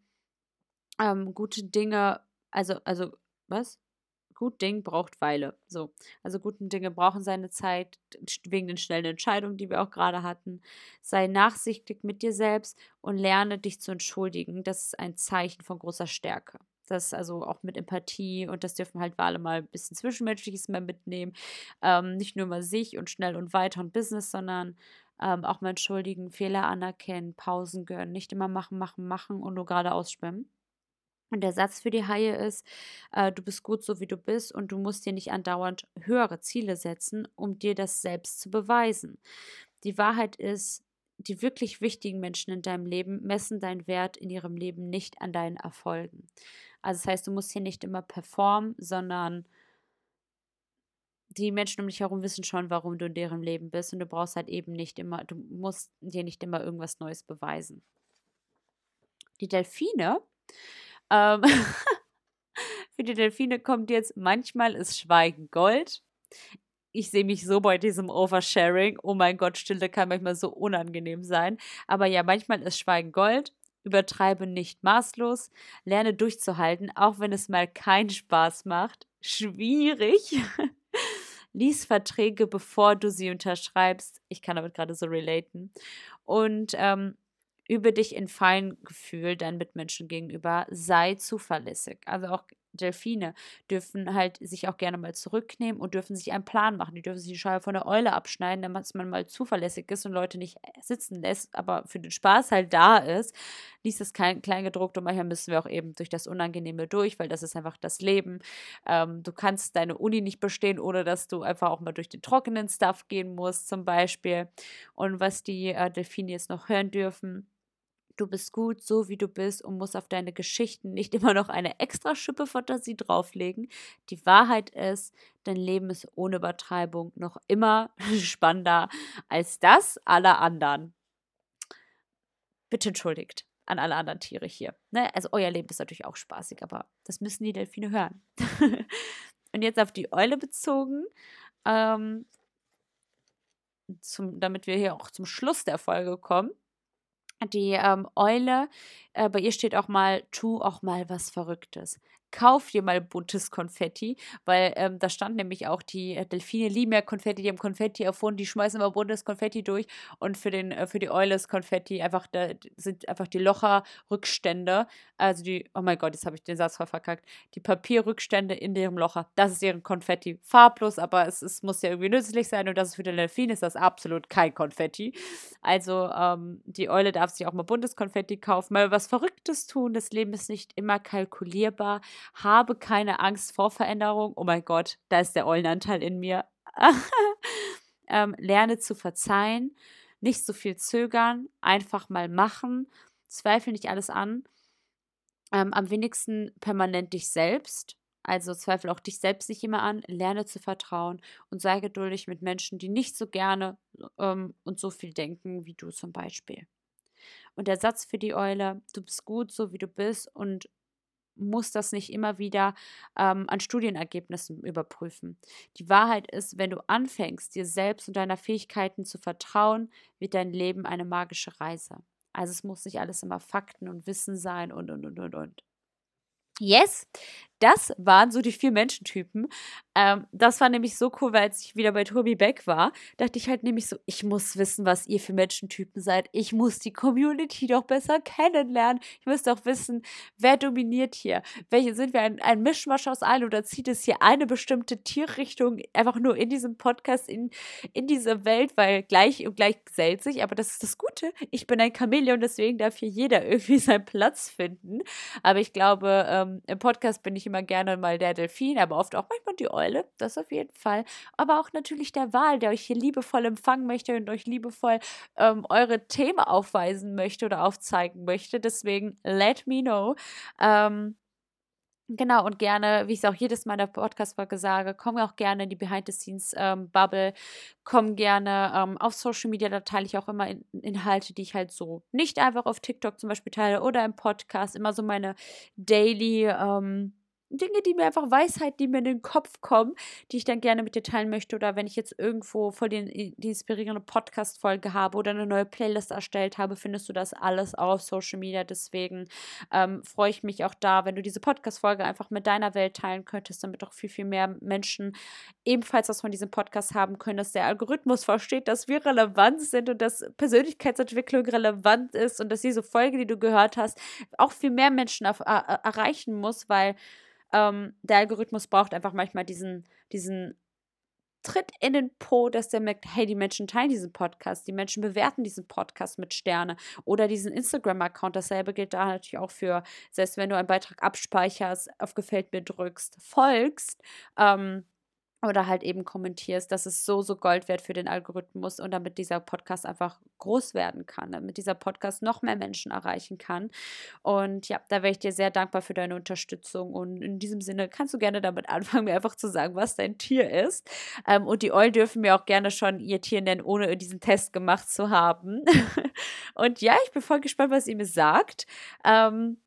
Ähm, gute Dinge, also, also, was? Gut Ding braucht Weile. So. Also guten Dinge brauchen seine Zeit, wegen den schnellen Entscheidungen, die wir auch gerade hatten. Sei nachsichtig mit dir selbst und lerne dich zu entschuldigen. Das ist ein Zeichen von großer Stärke. Das also auch mit Empathie und das dürfen halt alle mal ein bisschen Zwischenmenschliches mal mitnehmen. Ähm, nicht nur mal sich und schnell und weiter und Business, sondern ähm, auch mal entschuldigen, Fehler anerkennen, Pausen gönnen, nicht immer machen, machen, machen und nur geradeaus schwimmen. Und der Satz für die Haie ist, äh, du bist gut so wie du bist und du musst dir nicht andauernd höhere Ziele setzen, um dir das selbst zu beweisen. Die Wahrheit ist, die wirklich wichtigen Menschen in deinem Leben messen deinen Wert in ihrem Leben nicht an deinen Erfolgen. Also das heißt, du musst hier nicht immer performen, sondern die Menschen um dich herum wissen schon, warum du in deren Leben bist und du brauchst halt eben nicht immer, du musst dir nicht immer irgendwas Neues beweisen. Die Delfine ähm, für die Delfine kommt jetzt, manchmal ist Schweigen Gold. Ich sehe mich so bei diesem Oversharing. Oh mein Gott, Stille kann manchmal so unangenehm sein. Aber ja, manchmal ist Schweigen Gold. Übertreibe nicht maßlos. Lerne durchzuhalten, auch wenn es mal keinen Spaß macht. Schwierig. Lies Verträge, bevor du sie unterschreibst. Ich kann damit gerade so relaten. Und ähm, Übe dich in Feingefühl deinen Mitmenschen gegenüber. Sei zuverlässig. Also auch Delfine dürfen halt sich auch gerne mal zurücknehmen und dürfen sich einen Plan machen. Die dürfen sich die Scheibe von der Eule abschneiden, damit man mal zuverlässig ist und Leute nicht sitzen lässt, aber für den Spaß halt da ist. Lies das kein Kleingedruckt und manchmal müssen wir auch eben durch das Unangenehme durch, weil das ist einfach das Leben. Ähm, du kannst deine Uni nicht bestehen, ohne dass du einfach auch mal durch den trockenen Stuff gehen musst, zum Beispiel. Und was die äh, Delfine jetzt noch hören dürfen, du bist gut, so wie du bist und musst auf deine Geschichten nicht immer noch eine extra Schippe Fantasie drauflegen. Die Wahrheit ist, dein Leben ist ohne Übertreibung noch immer spannender als das aller anderen. Bitte entschuldigt an alle anderen Tiere hier. Ne? Also euer Leben ist natürlich auch spaßig, aber das müssen die Delfine hören. und jetzt auf die Eule bezogen. Ähm, zum, damit wir hier auch zum Schluss der Folge kommen die ähm, Eule, äh, bei ihr steht auch mal, tu auch mal was Verrücktes kauf dir mal buntes Konfetti, weil ähm, da stand nämlich auch, die äh, Delfine lieben ja Konfetti, die haben Konfetti erfunden, die schmeißen immer buntes Konfetti durch und für, den, äh, für die Eule ist Konfetti einfach, da sind einfach die Locher-Rückstände, also die, oh mein Gott, jetzt habe ich den Satz voll verkackt, die Papierrückstände in ihrem Locher, das ist ihren Konfetti, farblos, aber es, es muss ja irgendwie nützlich sein und das ist für die Delfine ist das absolut kein Konfetti. Also ähm, die Eule darf sich auch mal buntes Konfetti kaufen, mal was Verrücktes tun, das Leben ist nicht immer kalkulierbar, habe keine Angst vor Veränderung. Oh mein Gott, da ist der Eulenanteil in mir. ähm, lerne zu verzeihen, nicht so viel zögern, einfach mal machen, zweifle nicht alles an. Ähm, am wenigsten permanent dich selbst. Also zweifle auch dich selbst nicht immer an, lerne zu vertrauen und sei geduldig mit Menschen, die nicht so gerne ähm, und so viel denken wie du zum Beispiel. Und der Satz für die Eule, du bist gut so wie du bist und muss das nicht immer wieder ähm, an Studienergebnissen überprüfen. Die Wahrheit ist, wenn du anfängst, dir selbst und deiner Fähigkeiten zu vertrauen, wird dein Leben eine magische Reise. Also es muss nicht alles immer Fakten und Wissen sein und, und, und, und, und. Yes, das waren so die vier Menschentypen. Ähm, das war nämlich so cool, weil als ich wieder bei Tobi Beck war, dachte ich halt nämlich so, ich muss wissen, was ihr für Menschentypen seid. Ich muss die Community doch besser kennenlernen. Ich muss doch wissen, wer dominiert hier. Welche sind wir ein, ein Mischmasch aus allen oder zieht es hier eine bestimmte Tierrichtung einfach nur in diesem Podcast, in, in diese Welt, weil gleich und gleich gesellt sich. Aber das ist das Gute. Ich bin ein Chamäleon, deswegen darf hier jeder irgendwie seinen Platz finden. Aber ich glaube, ähm, im Podcast bin ich immer gerne mal der Delfin, aber oft auch manchmal die Eule, das auf jeden Fall. Aber auch natürlich der Wal, der euch hier liebevoll empfangen möchte und euch liebevoll ähm, eure Themen aufweisen möchte oder aufzeigen möchte. Deswegen let me know. Ähm, Genau, und gerne, wie ich es auch jedes Mal in der Podcast-Folge sage, komm auch gerne in die Behind-the-Scenes-Bubble, ähm, komm gerne ähm, auf Social Media, da teile ich auch immer in Inhalte, die ich halt so nicht einfach auf TikTok zum Beispiel teile oder im Podcast, immer so meine Daily, ähm, Dinge, die mir einfach Weisheit, die mir in den Kopf kommen, die ich dann gerne mit dir teilen möchte. Oder wenn ich jetzt irgendwo voll die, die inspirierende Podcast-Folge habe oder eine neue Playlist erstellt habe, findest du das alles auf Social Media. Deswegen ähm, freue ich mich auch da, wenn du diese Podcast-Folge einfach mit deiner Welt teilen könntest, damit auch viel, viel mehr Menschen ebenfalls was von diesem Podcast haben können, dass der Algorithmus versteht, dass wir relevant sind und dass Persönlichkeitsentwicklung relevant ist und dass diese Folge, die du gehört hast, auch viel mehr Menschen auf, äh, erreichen muss, weil ähm, der Algorithmus braucht einfach manchmal diesen, diesen tritt in den Po, dass der merkt, hey, die Menschen teilen diesen Podcast, die Menschen bewerten diesen Podcast mit Sterne oder diesen Instagram-Account. Dasselbe gilt da natürlich auch für, selbst wenn du einen Beitrag abspeicherst, auf Gefällt mir drückst, folgst, ähm, oder halt eben kommentierst, dass es so, so Gold wert für den Algorithmus und damit dieser Podcast einfach groß werden kann, damit dieser Podcast noch mehr Menschen erreichen kann. Und ja, da wäre ich dir sehr dankbar für deine Unterstützung. Und in diesem Sinne kannst du gerne damit anfangen, mir einfach zu sagen, was dein Tier ist. Ähm, und die Eulen dürfen mir auch gerne schon ihr Tier nennen, ohne diesen Test gemacht zu haben. und ja, ich bin voll gespannt, was ihr mir sagt. Ähm,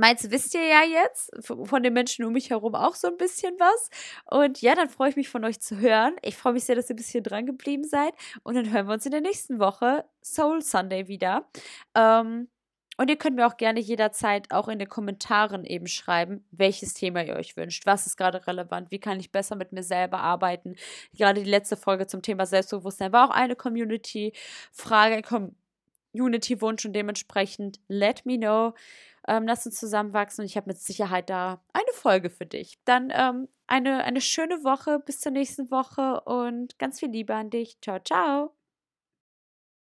Meins wisst ihr ja jetzt, von den Menschen um mich herum auch so ein bisschen was. Und ja, dann freue ich mich von euch zu hören. Ich freue mich sehr, dass ihr ein bisschen dran geblieben seid. Und dann hören wir uns in der nächsten Woche, Soul Sunday, wieder. Ähm, und ihr könnt mir auch gerne jederzeit auch in den Kommentaren eben schreiben, welches Thema ihr euch wünscht. Was ist gerade relevant? Wie kann ich besser mit mir selber arbeiten? Gerade die letzte Folge zum Thema Selbstbewusstsein war auch eine Community-Frage, Community-Wunsch und dementsprechend let me know. Ähm, lass uns zusammenwachsen und ich habe mit Sicherheit da eine Folge für dich. Dann ähm, eine, eine schöne Woche, bis zur nächsten Woche und ganz viel Liebe an dich. Ciao, ciao.